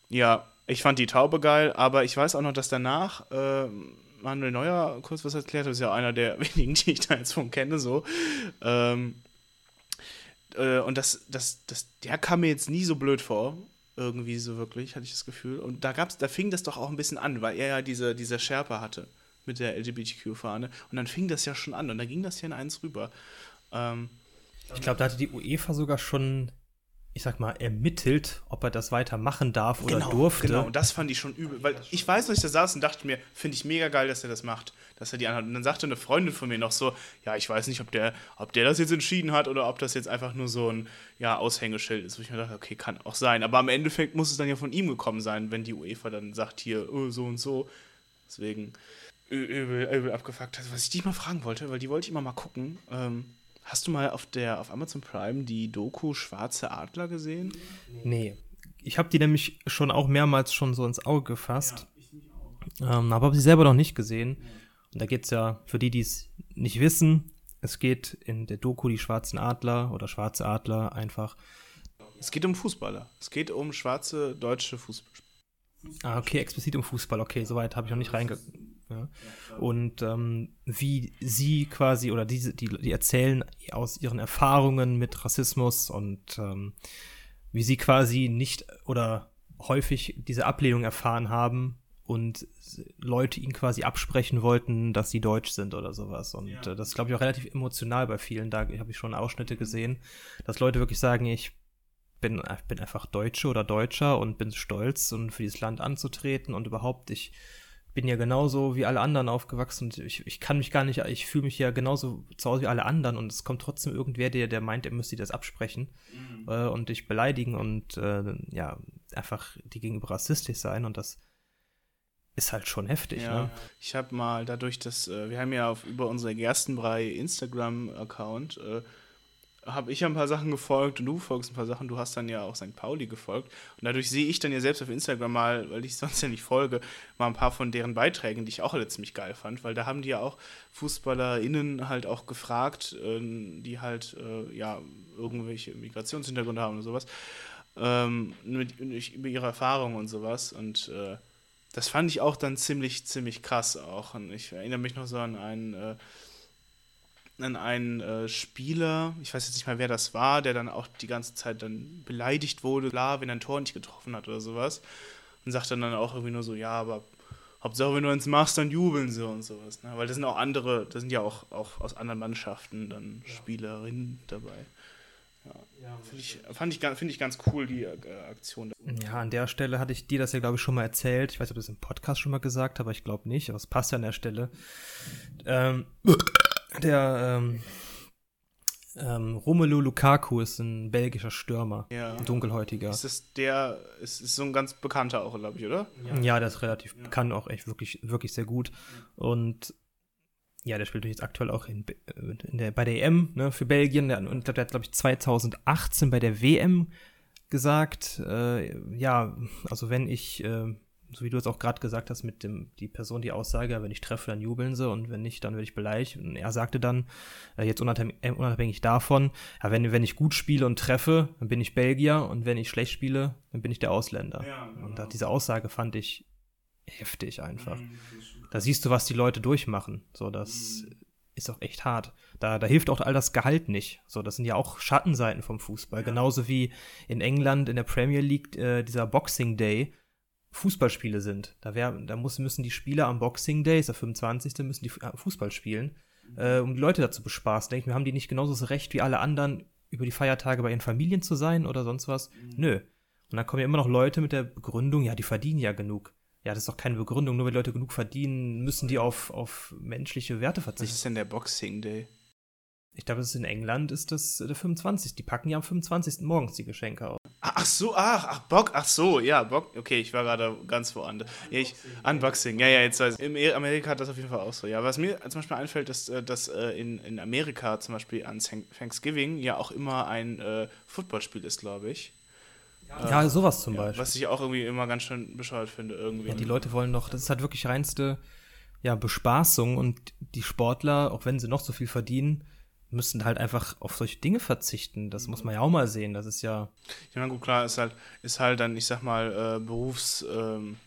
ja, ich fand die Taube geil, aber ich weiß auch noch, dass danach äh, Manuel Neuer kurz was erklärt hat. Das ist ja einer der wenigen, die ich da jetzt von kenne, so. Ähm, äh, und das, das, das, der kam mir jetzt nie so blöd vor. Irgendwie so wirklich, hatte ich das Gefühl. Und da gab's, da fing das doch auch ein bisschen an, weil er ja diese, diese Schärpe hatte mit der LGBTQ-Fahne. Und dann fing das ja schon an und da ging das ja in eins rüber. Ähm, ich glaube, da hatte die UEFA sogar schon ich sag mal, ermittelt, ob er das weiter machen darf oder genau, durfte. Genau, und das fand ich schon übel. Weil ich weiß dass ich da saß und dachte mir, finde ich mega geil, dass er das macht. Dass er die anhat. Und dann sagte eine Freundin von mir noch so, ja, ich weiß nicht, ob der, ob der das jetzt entschieden hat oder ob das jetzt einfach nur so ein ja, Aushängeschild ist. Wo ich mir dachte, okay, kann auch sein. Aber am Endeffekt muss es dann ja von ihm gekommen sein, wenn die UEFA dann sagt, hier, oh, so und so. Deswegen übel, übel abgefuckt. Also, was ich dich mal fragen wollte, weil die wollte ich immer mal gucken. Ähm, Hast du mal auf der auf Amazon Prime die Doku Schwarze Adler gesehen? Nee. Ich habe die nämlich schon auch mehrmals schon so ins Auge gefasst. Ja, ähm, aber habe sie selber noch nicht gesehen. Und da geht es ja, für die, die es nicht wissen, es geht in der Doku die Schwarzen Adler oder Schwarze Adler einfach. Es geht um Fußballer. Es geht um schwarze deutsche Fußballer. Ah, okay, explizit um Fußball. Okay, soweit habe ich noch nicht reinge ja. Und ähm, wie sie quasi oder diese, die, die erzählen aus ihren Erfahrungen mit Rassismus und ähm, wie sie quasi nicht oder häufig diese Ablehnung erfahren haben und Leute ihnen quasi absprechen wollten, dass sie deutsch sind oder sowas. Und ja. äh, das ist, glaube ich, auch relativ emotional bei vielen. Da habe ich schon Ausschnitte gesehen, dass Leute wirklich sagen, ich bin, bin einfach Deutsche oder Deutscher und bin stolz und für dieses Land anzutreten und überhaupt, ich bin ja genauso wie alle anderen aufgewachsen und ich, ich kann mich gar nicht, ich fühle mich ja genauso zu Hause wie alle anderen und es kommt trotzdem irgendwer, der, der meint, er müsste das absprechen mhm. äh, und dich beleidigen und äh, ja, einfach die gegenüber rassistisch sein und das ist halt schon heftig. Ja, ne? ich habe mal dadurch, dass äh, wir haben ja auf, über unsere Gerstenbrei Instagram-Account äh, habe ich ja ein paar Sachen gefolgt und du folgst ein paar Sachen. Du hast dann ja auch St. Pauli gefolgt. Und dadurch sehe ich dann ja selbst auf Instagram mal, weil ich sonst ja nicht folge, mal ein paar von deren Beiträgen, die ich auch alle ziemlich geil fand. Weil da haben die ja auch FußballerInnen halt auch gefragt, äh, die halt, äh, ja, irgendwelche Migrationshintergründe haben oder sowas. Ähm, mit, über ihre Erfahrungen und sowas. Und äh, das fand ich auch dann ziemlich, ziemlich krass auch. Und ich erinnere mich noch so an einen äh, an einen äh, Spieler, ich weiß jetzt nicht mal, wer das war, der dann auch die ganze Zeit dann beleidigt wurde, klar, wenn er ein Tor nicht getroffen hat oder sowas. Und sagt dann, dann auch irgendwie nur so, ja, aber Hauptsache, wenn du eins machst, dann jubeln sie und sowas. Ne? Weil das sind auch andere, das sind ja auch, auch aus anderen Mannschaften dann ja. Spielerinnen dabei. Ja, ja find ich, fand ich, finde ich ganz cool, die äh, Aktion. Ja, an der Stelle hatte ich dir das ja, glaube ich, schon mal erzählt. Ich weiß, ob ich das im Podcast schon mal gesagt habe, aber ich glaube nicht. Aber es passt ja an der Stelle. Ähm, der, ähm, Ähm, Romelu Lukaku ist ein belgischer Stürmer, Ja. ein dunkelhäutiger. Ist das der, ist, ist so ein ganz bekannter auch, glaube ich, oder? Ja, der ist relativ bekannt, auch echt wirklich, wirklich sehr gut. Und ja, der spielt jetzt aktuell auch in, Be- in der, bei der EM ne, für Belgien. Der, und der hat, glaube ich, 2018 bei der WM gesagt, äh, ja, also wenn ich, äh, so wie du es auch gerade gesagt hast, mit dem, die Person, die Aussage, wenn ich treffe, dann jubeln sie und wenn nicht, dann werde ich beleidigt. Und er sagte dann, äh, jetzt unabhängig, äh, unabhängig davon, ja, wenn, wenn ich gut spiele und treffe, dann bin ich Belgier und wenn ich schlecht spiele, dann bin ich der Ausländer. Und da, diese Aussage fand ich heftig einfach. Da siehst du, was die Leute durchmachen. So, das ist auch echt hart. Da, da hilft auch all das Gehalt nicht. So, das sind ja auch Schattenseiten vom Fußball. Genauso wie in England in der Premier League äh, dieser Boxing Day Fußballspiele sind. Da, wär, da muss, müssen die Spieler am Boxing Day, ist der 25. müssen die äh, Fußball spielen, äh, um die Leute dazu bespaßen. Denke ich mir, haben die nicht genauso das Recht wie alle anderen, über die Feiertage bei ihren Familien zu sein oder sonst was? Nö. Und dann kommen ja immer noch Leute mit der Begründung, ja, die verdienen ja genug. Ja, das ist doch keine Begründung. Nur wenn Leute genug verdienen, müssen die auf, auf menschliche Werte Was verzichten. ist denn der Boxing Day? Ich glaube, das ist in England ist das der 25. Die packen ja am 25. morgens die Geschenke aus. Ah, Ach so, ach, ach, Bock, ach so, ja, Bock. Okay, ich war gerade ganz woanders. Ja, ich, Unboxing, ja, ja, jetzt weiß ich. In Amerika hat das auf jeden Fall auch so. Ja, was mir zum Beispiel einfällt, ist, äh, dass äh, in, in Amerika zum Beispiel an Thank- Thanksgiving ja auch immer ein äh, Footballspiel ist, glaube ich. Ja, sowas zum Beispiel. Was ich auch irgendwie immer ganz schön bescheuert finde, irgendwie. Ja, die Leute wollen doch, das ist halt wirklich reinste ja, Bespaßung und die Sportler, auch wenn sie noch so viel verdienen, müssen halt einfach auf solche Dinge verzichten. Das muss man ja auch mal sehen. Das ist ja. Ich meine, gut, klar, ist halt, ist halt dann, ich sag mal, äh, Berufs. Ähm,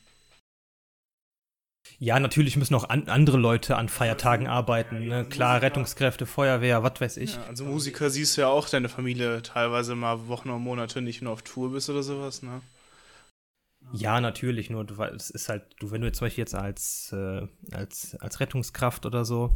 Ja, natürlich müssen auch an, andere Leute an Feiertagen arbeiten. Ne? Klar, Rettungskräfte, Feuerwehr, was weiß ich. ja, also Musiker siehst du ja auch deine Familie teilweise mal Wochen oder Monate nicht nur auf Tour bist oder sowas, ne? Ja, natürlich, nur du, weil es ist halt, du, wenn du jetzt zum Beispiel jetzt als, äh, als, als Rettungskraft oder so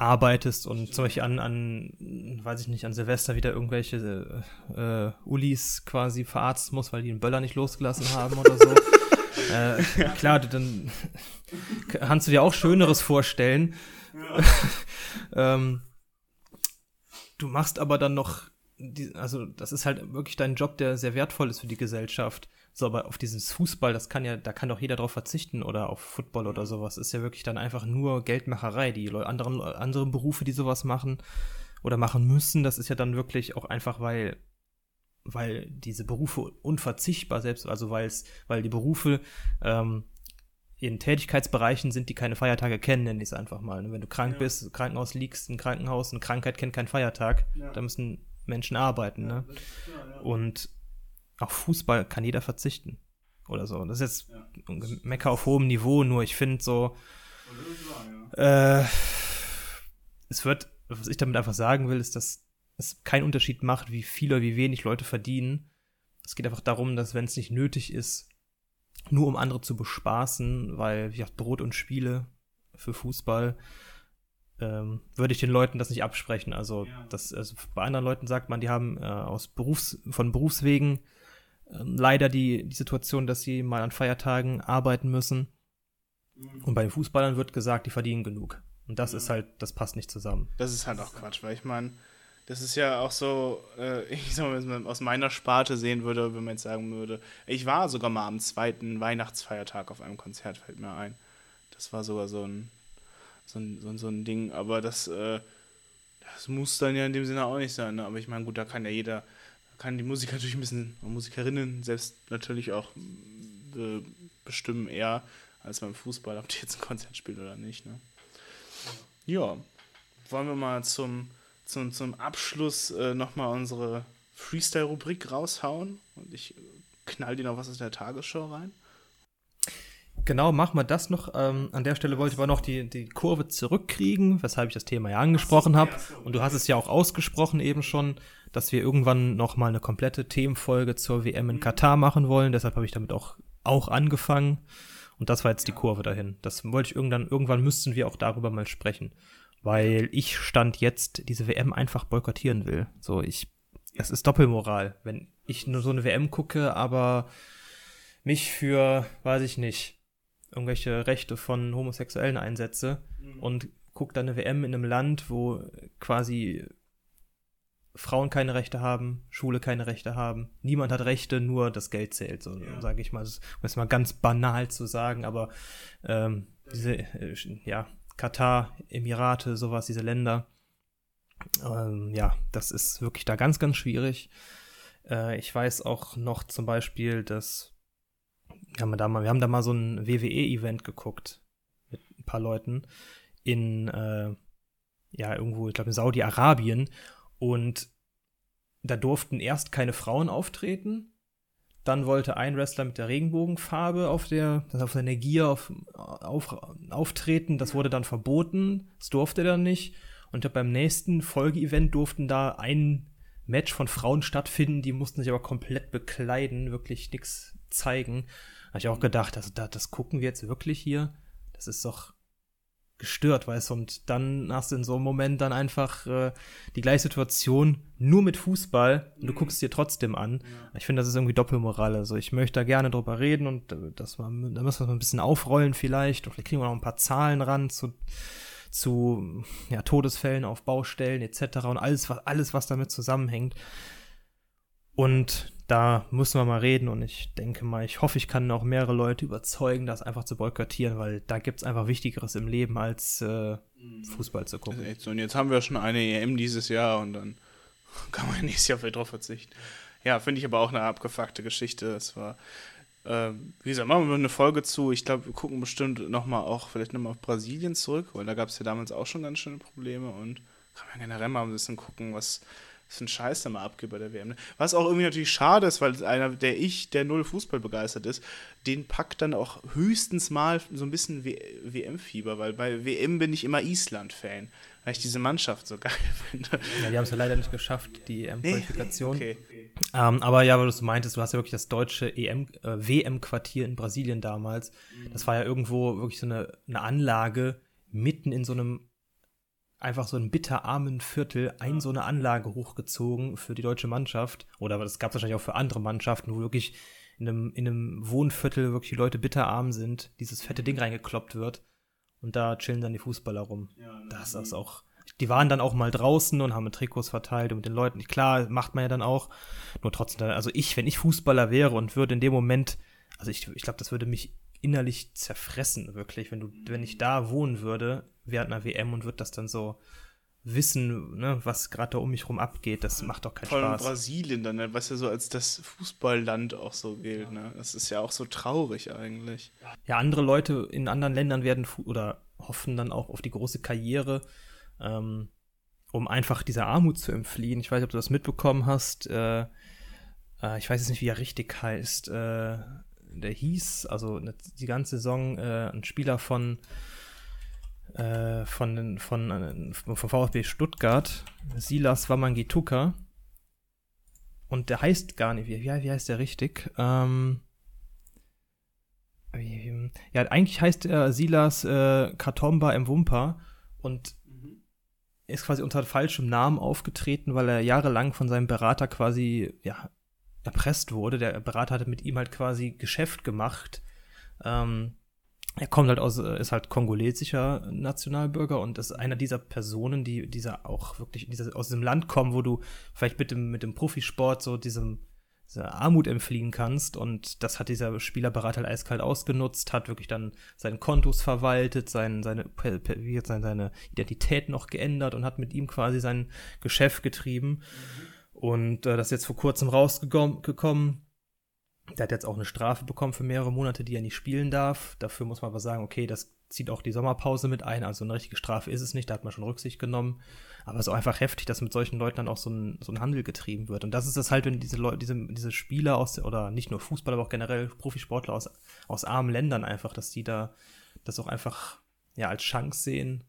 arbeitest und zum Beispiel an, an, weiß ich nicht, an Silvester wieder irgendwelche äh, äh, Ulis quasi verarzten musst, weil die den Böller nicht losgelassen haben oder so. äh, klar, dann kannst du dir auch Schöneres vorstellen. ähm, du machst aber dann noch, die, also das ist halt wirklich dein Job, der sehr wertvoll ist für die Gesellschaft. So, aber auf dieses Fußball, das kann ja, da kann doch jeder drauf verzichten oder auf Football oder sowas. Ist ja wirklich dann einfach nur Geldmacherei. Die anderen, anderen Berufe, die sowas machen oder machen müssen, das ist ja dann wirklich auch einfach, weil, weil diese Berufe unverzichtbar selbst, also weil es, weil die Berufe ähm, in Tätigkeitsbereichen sind, die keine Feiertage kennen, nenne ich es einfach mal. ne? Wenn du krank bist, Krankenhaus liegst, ein Krankenhaus, eine Krankheit kennt keinen Feiertag, da müssen Menschen arbeiten, ne? Und auf Fußball kann jeder verzichten. Oder so. Das ist jetzt ein Mecker auf hohem Niveau, nur ich finde so, äh, es wird, was ich damit einfach sagen will, ist, dass es keinen Unterschied macht, wie viel oder wie wenig Leute verdienen. Es geht einfach darum, dass wenn es nicht nötig ist, nur um andere zu bespaßen, weil, wie gesagt, Brot und Spiele für Fußball, ähm, würde ich den Leuten das nicht absprechen. Also, das, also bei anderen Leuten sagt man, die haben äh, aus Berufs, von Berufswegen leider die, die Situation, dass sie mal an Feiertagen arbeiten müssen. Und bei den Fußballern wird gesagt, die verdienen genug. Und das ist halt, das passt nicht zusammen. Das ist halt auch Quatsch, weil ich meine, das ist ja auch so, äh, ich sag mal, wenn man aus meiner Sparte sehen würde, wenn man jetzt sagen würde, ich war sogar mal am zweiten Weihnachtsfeiertag auf einem Konzert, fällt mir ein. Das war sogar so ein, so ein, so ein, so ein Ding, aber das, äh, das muss dann ja in dem Sinne auch nicht sein. Ne? Aber ich meine, gut, da kann ja jeder, kann die Musiker natürlich ein bisschen, und Musikerinnen selbst natürlich auch be bestimmen eher als beim Fußball, ob die jetzt ein Konzert spielt oder nicht. Ne? Ja, wollen wir mal zum, zum, zum Abschluss äh, nochmal unsere Freestyle-Rubrik raushauen und ich äh, knall dir noch was aus der Tagesschau rein. Genau, machen wir das noch. Ähm, an der Stelle wollte ich aber noch die, die Kurve zurückkriegen, weshalb ich das Thema ja angesprochen habe. Und du hast es ja auch ausgesprochen eben schon, dass wir irgendwann noch mal eine komplette Themenfolge zur WM in Katar machen wollen. Deshalb habe ich damit auch, auch angefangen. Und das war jetzt die Kurve dahin. Das wollte ich irgendwann, irgendwann müssten wir auch darüber mal sprechen. Weil ich Stand jetzt diese WM einfach boykottieren will. So, ich, es ist Doppelmoral. Wenn ich nur so eine WM gucke, aber mich für, weiß ich nicht, irgendwelche Rechte von Homosexuellen einsetze und gucke dann eine WM in einem Land, wo quasi Frauen keine Rechte haben, Schule keine Rechte haben. Niemand hat Rechte, nur das Geld zählt, so ja. sage ich mal. Das ist mal ganz banal zu sagen, aber ähm, diese, äh, ja, Katar, Emirate, sowas, diese Länder, ähm, ja, das ist wirklich da ganz, ganz schwierig. Äh, ich weiß auch noch zum Beispiel, dass wir haben da mal, wir haben da mal so ein WWE-Event geguckt mit ein paar Leuten in, äh, ja, irgendwo, ich glaube in Saudi-Arabien und da durften erst keine Frauen auftreten. Dann wollte ein Wrestler mit der Regenbogenfarbe auf der, auf seiner Gier auf, auf, auftreten. Das wurde dann verboten. Das durfte er dann nicht. Und beim nächsten Folgeevent durften da ein Match von Frauen stattfinden. Die mussten sich aber komplett bekleiden, wirklich nichts zeigen. Habe ich auch gedacht, also da, das gucken wir jetzt wirklich hier. Das ist doch gestört, weißt du, und dann hast du in so einem Moment dann einfach äh, die gleiche Situation, nur mit Fußball, und du mhm. guckst dir trotzdem an. Ja. Ich finde, das ist irgendwie Doppelmoral. Also ich möchte da gerne drüber reden und äh, das man, da müssen wir ein bisschen aufrollen vielleicht. Und vielleicht kriegen wir noch ein paar Zahlen ran zu, zu ja, Todesfällen auf Baustellen etc. und alles, was, alles, was damit zusammenhängt. Und da müssen wir mal reden und ich denke mal, ich hoffe, ich kann auch mehrere Leute überzeugen, das einfach zu boykottieren, weil da gibt es einfach Wichtigeres im Leben, als äh, Fußball zu gucken. So, und jetzt haben wir schon eine EM dieses Jahr und dann kann man nächstes Jahr vielleicht drauf verzichten. Ja, finde ich aber auch eine abgefuckte Geschichte. Es war, äh, wie gesagt, machen wir eine Folge zu. Ich glaube, wir gucken bestimmt nochmal auch, vielleicht nochmal auf Brasilien zurück, weil da gab es ja damals auch schon ganz schöne Probleme und kann man generell mal ein bisschen gucken, was was ein Scheiß da mal abgeht bei der WM. Ne? Was auch irgendwie natürlich schade ist, weil einer, der ich, der null Fußball begeistert ist, den packt dann auch höchstens mal so ein bisschen WM-Fieber, weil bei WM bin ich immer Island-Fan, weil ich diese Mannschaft so geil finde. Ja, die haben es ja leider nicht geschafft, die EM-Qualifikation. Nee, okay. Ähm, aber ja, weil du meintest, du hast ja wirklich das deutsche EM, äh, WM-Quartier in Brasilien damals. Mhm. Das war ja irgendwo wirklich so eine, eine Anlage mitten in so einem einfach so ein bitterarmen Viertel ein so eine Anlage hochgezogen für die deutsche Mannschaft. Oder das gab es wahrscheinlich auch für andere Mannschaften, wo wirklich in einem, in einem Wohnviertel wirklich die Leute bitterarm sind, dieses fette Ding reingekloppt wird. Und da chillen dann die Fußballer rum. Ja, das ist auch. Die waren dann auch mal draußen und haben Trikots verteilt und mit den Leuten. Klar, macht man ja dann auch. Nur trotzdem, also ich, wenn ich Fußballer wäre und würde in dem Moment, also ich, ich glaube, das würde mich innerlich zerfressen, wirklich, wenn du, wenn ich da wohnen würde, während einer WM und würde das dann so wissen, ne, was gerade da um mich rum abgeht, das macht doch keinen Vor allem Spaß. Brasilien dann, ne, was ja so als das Fußballland auch so gilt, ne? Das ist ja auch so traurig eigentlich. Ja, andere Leute in anderen Ländern werden oder hoffen dann auch auf die große Karriere, ähm, um einfach dieser Armut zu entfliehen. Ich weiß nicht, ob du das mitbekommen hast. Äh, äh, ich weiß jetzt nicht, wie er richtig heißt. Äh, der hieß, also ne, die ganze Saison, äh, ein Spieler von, äh, von, von, von, von VfB Stuttgart, Silas Wamangituka. Und der heißt gar nicht, wie, wie heißt der richtig? Ähm, ja, eigentlich heißt er Silas äh, Katomba Mwumpa und ist quasi unter falschem Namen aufgetreten, weil er jahrelang von seinem Berater quasi ja, erpresst wurde. Der Berater hatte mit ihm halt quasi Geschäft gemacht. Ähm, er kommt halt aus, äh, ist halt kongolesischer Nationalbürger und ist einer dieser Personen, die dieser auch wirklich dieser, aus diesem Land kommen, wo du vielleicht mit dem, mit dem Profisport so diesem dieser Armut entfliehen kannst. Und das hat dieser Spielerberater halt eiskalt ausgenutzt, hat wirklich dann seinen Kontos verwaltet, sein, seine, wie jetzt seine Identität noch geändert und hat mit ihm quasi sein Geschäft getrieben. Mhm. Und äh, das ist jetzt vor kurzem rausgekommen. Der hat jetzt auch eine Strafe bekommen für mehrere Monate, die er nicht spielen darf. Dafür muss man aber sagen, okay, das zieht auch die Sommerpause mit ein. Also eine richtige Strafe ist es nicht, da hat man schon Rücksicht genommen. Aber es ist auch einfach heftig, dass mit solchen Leuten dann auch so ein, so ein Handel getrieben wird. Und das ist das halt, wenn diese Leute, diese, diese Spieler aus, oder nicht nur Fußballer, aber auch generell Profisportler aus, aus armen Ländern einfach, dass die da das auch einfach ja als Chance sehen,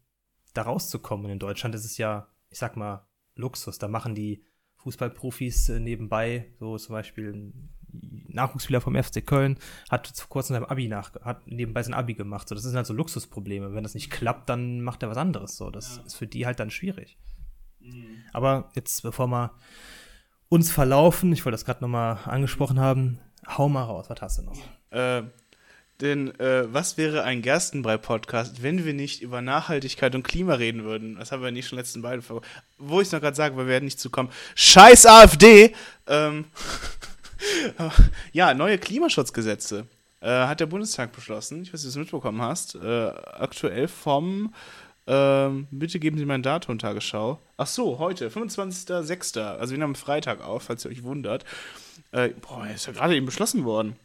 da rauszukommen. Und in Deutschland ist es ja, ich sag mal, Luxus. Da machen die Fußballprofis äh, nebenbei, so zum Beispiel Nachwuchsspieler vom FC Köln hat vor kurzem sein Abi nach, hat nebenbei sein Abi gemacht. So, das sind halt so Luxusprobleme. Wenn das nicht klappt, dann macht er was anderes. So, das ja. ist für die halt dann schwierig. Mhm. Aber jetzt, bevor wir uns verlaufen, ich wollte das gerade nochmal angesprochen haben, hau mal raus, was hast du noch? Äh, Denn äh, was wäre ein Gerstenbrei-Podcast, wenn wir nicht über Nachhaltigkeit und Klima reden würden? Das haben wir nicht schon letzten beiden Folgen. Wo ich es noch gerade sage, weil wir werden nicht zukommen. Scheiß AfD! Ähm, ja, neue Klimaschutzgesetze äh, hat der Bundestag beschlossen. Ich weiß nicht, ob du es mitbekommen hast. Äh, aktuell vom, ähm, bitte geben Sie mein Datum, Tagesschau. Ach so, heute, 25.06. Also wir nehmen Freitag auf, falls ihr euch wundert. Äh, boah, ist ja gerade eben beschlossen worden.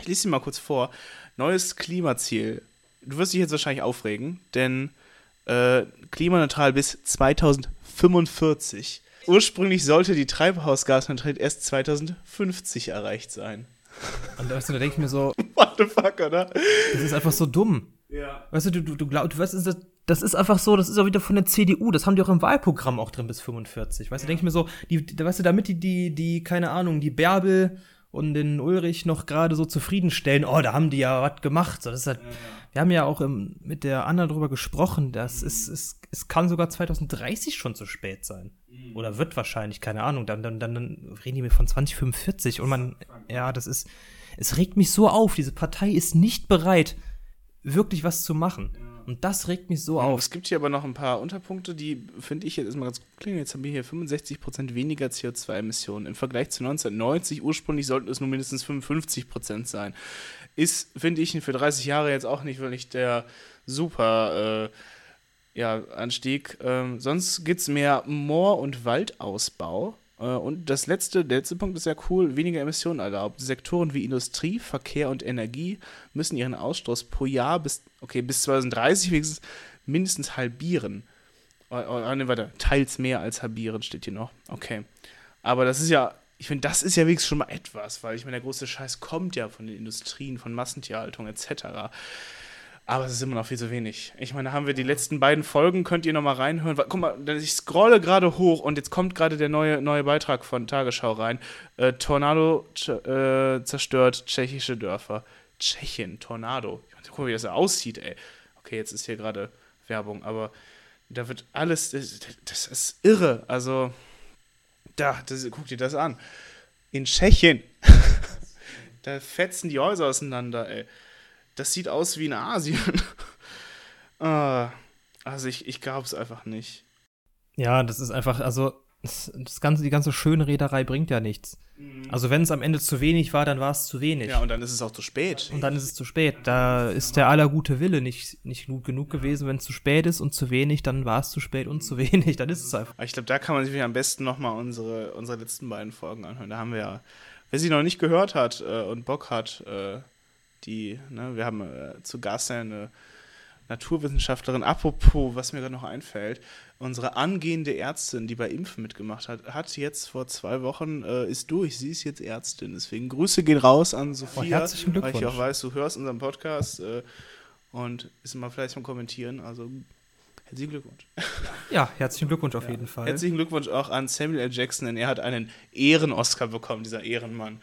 Ich lese sie mal kurz vor. Neues Klimaziel. Du wirst dich jetzt wahrscheinlich aufregen, denn äh, klimaneutral bis 2045. Ursprünglich sollte die Treibhausgasneutralität erst 2050 erreicht sein. Und weißt du, da denke ich mir so, What the fuck, oder? das ist einfach so dumm. Ja. Weißt du, du, du, du glaubst, du weißt, das, das ist einfach so, das ist auch wieder von der CDU, das haben die auch im Wahlprogramm auch drin bis 45. Weißt du, denke ich mir so, die, weißt du, damit die, die, die, keine Ahnung, die Bärbel und den Ulrich noch gerade so zufriedenstellen, oh, da haben die ja was gemacht. So, das ist halt, Wir haben ja auch ähm, mit der Anna drüber gesprochen, dass es, es, es kann sogar 2030 schon zu spät sein. Oder wird wahrscheinlich, keine Ahnung. Dann, dann, dann, dann reden die mir von 2045 und man, ja, das ist, es regt mich so auf. Diese Partei ist nicht bereit, wirklich was zu machen. Und das regt mich so auf. Es gibt hier aber noch ein paar Unterpunkte, die finde ich jetzt erstmal ganz gut klingen. Jetzt haben wir hier 65% weniger CO2-Emissionen. Im Vergleich zu 1990, ursprünglich sollten es nur mindestens 55% sein. Ist, finde ich, für 30 Jahre jetzt auch nicht wirklich der super äh, ja, Anstieg. Ähm, sonst gibt es mehr Moor- und Waldausbau. Äh, und das letzte, der letzte Punkt ist ja cool, weniger Emissionen erlaubt. Sektoren wie Industrie, Verkehr und Energie müssen ihren Ausstoß pro Jahr bis, okay, bis 2030 wenigstens mindestens halbieren. Oh, oh, ne, warte, teils mehr als halbieren steht hier noch. Okay. Aber das ist ja, ich finde, das ist ja wenigstens schon mal etwas, weil ich meine, der große Scheiß kommt ja von den Industrien, von Massentierhaltung etc. Aber es ist immer noch viel zu wenig. Ich meine, da haben wir die letzten beiden Folgen, könnt ihr nochmal reinhören. Guck mal, ich scrolle gerade hoch und jetzt kommt gerade der neue, neue Beitrag von Tagesschau rein. Äh, Tornado äh, zerstört tschechische Dörfer. Tschechien, Tornado. Ich meine, guck mal, wie das aussieht, ey. Okay, jetzt ist hier gerade Werbung, aber da wird alles, das, das ist irre. Also, da, das, guck dir das an. In Tschechien. da fetzen die Häuser auseinander, ey. Das sieht aus wie in Asien. ah, also ich, ich glaube es einfach nicht. Ja, das ist einfach, also das, das ganze, die ganze Schönrederei bringt ja nichts. Also wenn es am Ende zu wenig war, dann war es zu wenig. Ja, und dann ist es auch zu spät. Und dann ist es zu spät. Da ist der aller gute Wille nicht, nicht gut genug gewesen. Wenn es zu spät ist und zu wenig, dann war es zu spät und zu wenig. Dann ist es einfach. Ich glaube, da kann man sich am besten nochmal unsere, unsere letzten beiden Folgen anhören. Da haben wir ja, wer sie noch nicht gehört hat äh, und Bock hat, äh, die, ne, wir haben äh, zu Gast eine Naturwissenschaftlerin. Apropos, was mir gerade noch einfällt, unsere angehende Ärztin, die bei Impfen mitgemacht hat, hat jetzt vor zwei Wochen, äh, ist durch, sie ist jetzt Ärztin. Deswegen Grüße gehen raus an Sophia, Oh, herzlichen weil ich auch weiß, du hörst unseren Podcast äh, und ist immer fleißig vom Kommentieren. Also herzlichen Glückwunsch. Ja, herzlichen Glückwunsch auf jeden Fall. Herzlichen Glückwunsch auch an Samuel L. Jackson, denn er hat einen Ehren-Oscar bekommen, dieser Ehrenmann.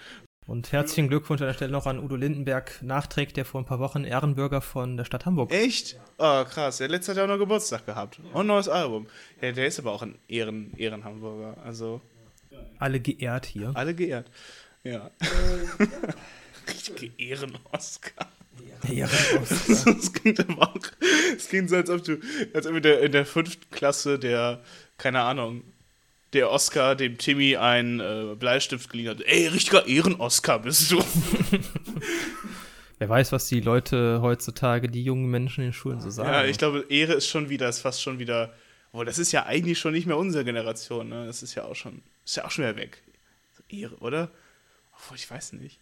Und herzlichen Glückwunsch an der Stelle noch an Udo Lindenberg, nachträgt, der vor ein paar Wochen Ehrenbürger von der Stadt Hamburg. Echt? Oh, krass. Der letzte hat ja auch noch Geburtstag gehabt. Und ein neues Album. Ja, der ist aber auch ein Ehren, Ehrenhamburger. Also Alle geehrt hier. alle geehrt. Ja. Richtig Ehren-Oscar. Ehrenoscar. Das klingt aber auch. Es klingt so, als ob du, als ob in der, in der fünften Klasse der, keine Ahnung, der Oscar dem Timmy einen äh, Bleistift geliehen hat. Ey, richtiger Ehren-Oscar bist du. Wer weiß, was die Leute heutzutage, die jungen Menschen in den Schulen so sagen. Ja, ich glaube, Ehre ist schon wieder, ist fast schon wieder. Obwohl, das ist ja eigentlich schon nicht mehr unsere Generation, ne? Das ist ja auch schon, ist ja auch schon wieder weg. Ehre, oder? Obwohl, ich weiß nicht.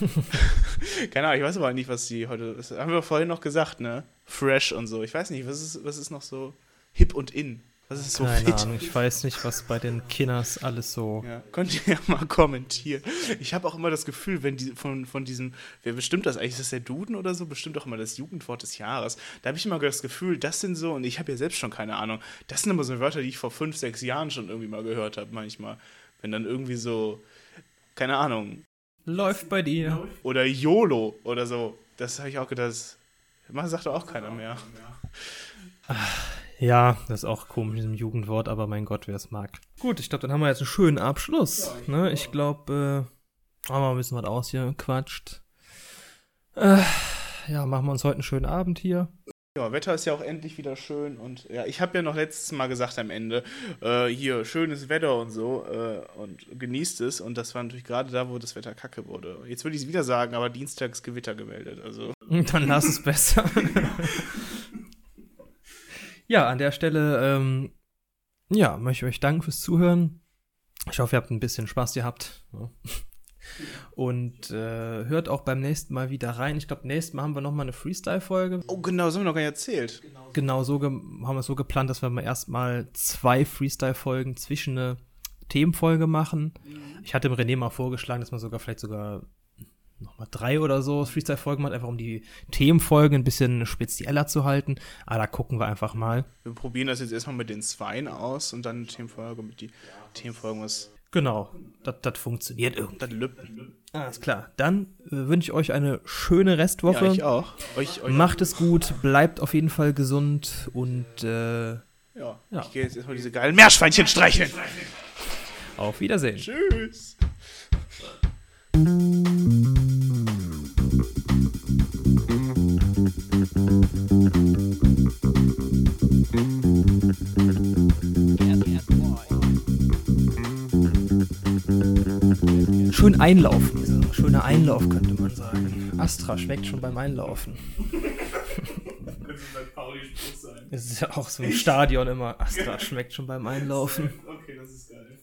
Keine Ahnung, ich weiß aber nicht, was die heute. Das haben wir vorhin noch gesagt, ne? Fresh und so. Ich weiß nicht, was ist, was ist noch so hip und in? Was ist so Keine fit? Ahnung, ich weiß nicht, was bei den Kinders alles so. Ja, könnt ihr ja mal kommentieren. Ich habe auch immer das Gefühl, wenn die von, von diesem, wer bestimmt das eigentlich? Ist das der Duden oder so? Bestimmt auch immer das Jugendwort des Jahres. Da habe ich immer das Gefühl, das sind so, und ich habe ja selbst schon keine Ahnung, das sind immer so Wörter, die ich vor fünf, sechs Jahren schon irgendwie mal gehört habe, manchmal. Wenn dann irgendwie so, keine Ahnung, Läuft bei dir. oder YOLO oder so. Das habe ich auch gedacht, das sagt doch auch keiner mehr. Ja, das ist auch komisch, diesem Jugendwort, aber mein Gott, wer es mag. Gut, ich glaube, dann haben wir jetzt einen schönen Abschluss. ne? Ich glaube, äh, haben wir ein bisschen was aus hier quatscht. Äh, ja, machen wir uns heute einen schönen Abend hier. Ja, Wetter ist ja auch endlich wieder schön und ja, ich habe ja noch letztes Mal gesagt am Ende, äh, hier, schönes Wetter und so äh, und genießt es und das war natürlich gerade da, wo das Wetter kacke wurde. Jetzt würde ich es wieder sagen, aber dienstags Gewitter gemeldet, also. Dann lass es besser. ja, an der Stelle, ähm, ja, möchte ich euch danken fürs Zuhören. Ich hoffe, ihr habt ein bisschen Spaß gehabt. Ja. Und äh, hört auch beim nächsten Mal wieder rein. Ich glaube, nächstes Mal haben wir nochmal eine Freestyle-Folge. Oh, genau, das haben wir noch gar nicht erzählt. Genau so haben wir es so geplant, dass wir mal erstmal zwei Freestyle-Folgen zwischen eine Themenfolge machen. Ich hatte dem René mal vorgeschlagen, dass man sogar vielleicht sogar nochmal drei oder so Freestyle-Folgen macht, einfach um die Themenfolgen ein bisschen spezieller zu halten. Aber da gucken wir einfach mal. Wir probieren das jetzt erstmal mit den Zweien aus und dann eine Themenfolge mit die Themenfolgen was. Genau, das funktioniert irgendwie. Das Lüppen. Alles klar. Dann äh, wünsche ich euch eine schöne Restwoche. Ja, ich auch. Euch, euch Macht es gut, bleibt auf jeden Fall gesund und äh, Ja, Ja. ich gehe jetzt erstmal diese geilen Meerschweinchen streicheln. auf Wiedersehen. Tschüss. Schön einlaufen, dieser schöner Einlauf könnte man sagen. Astra schmeckt schon beim Einlaufen. Es ist ja auch so im Stadion immer. Astra schmeckt schon beim Einlaufen.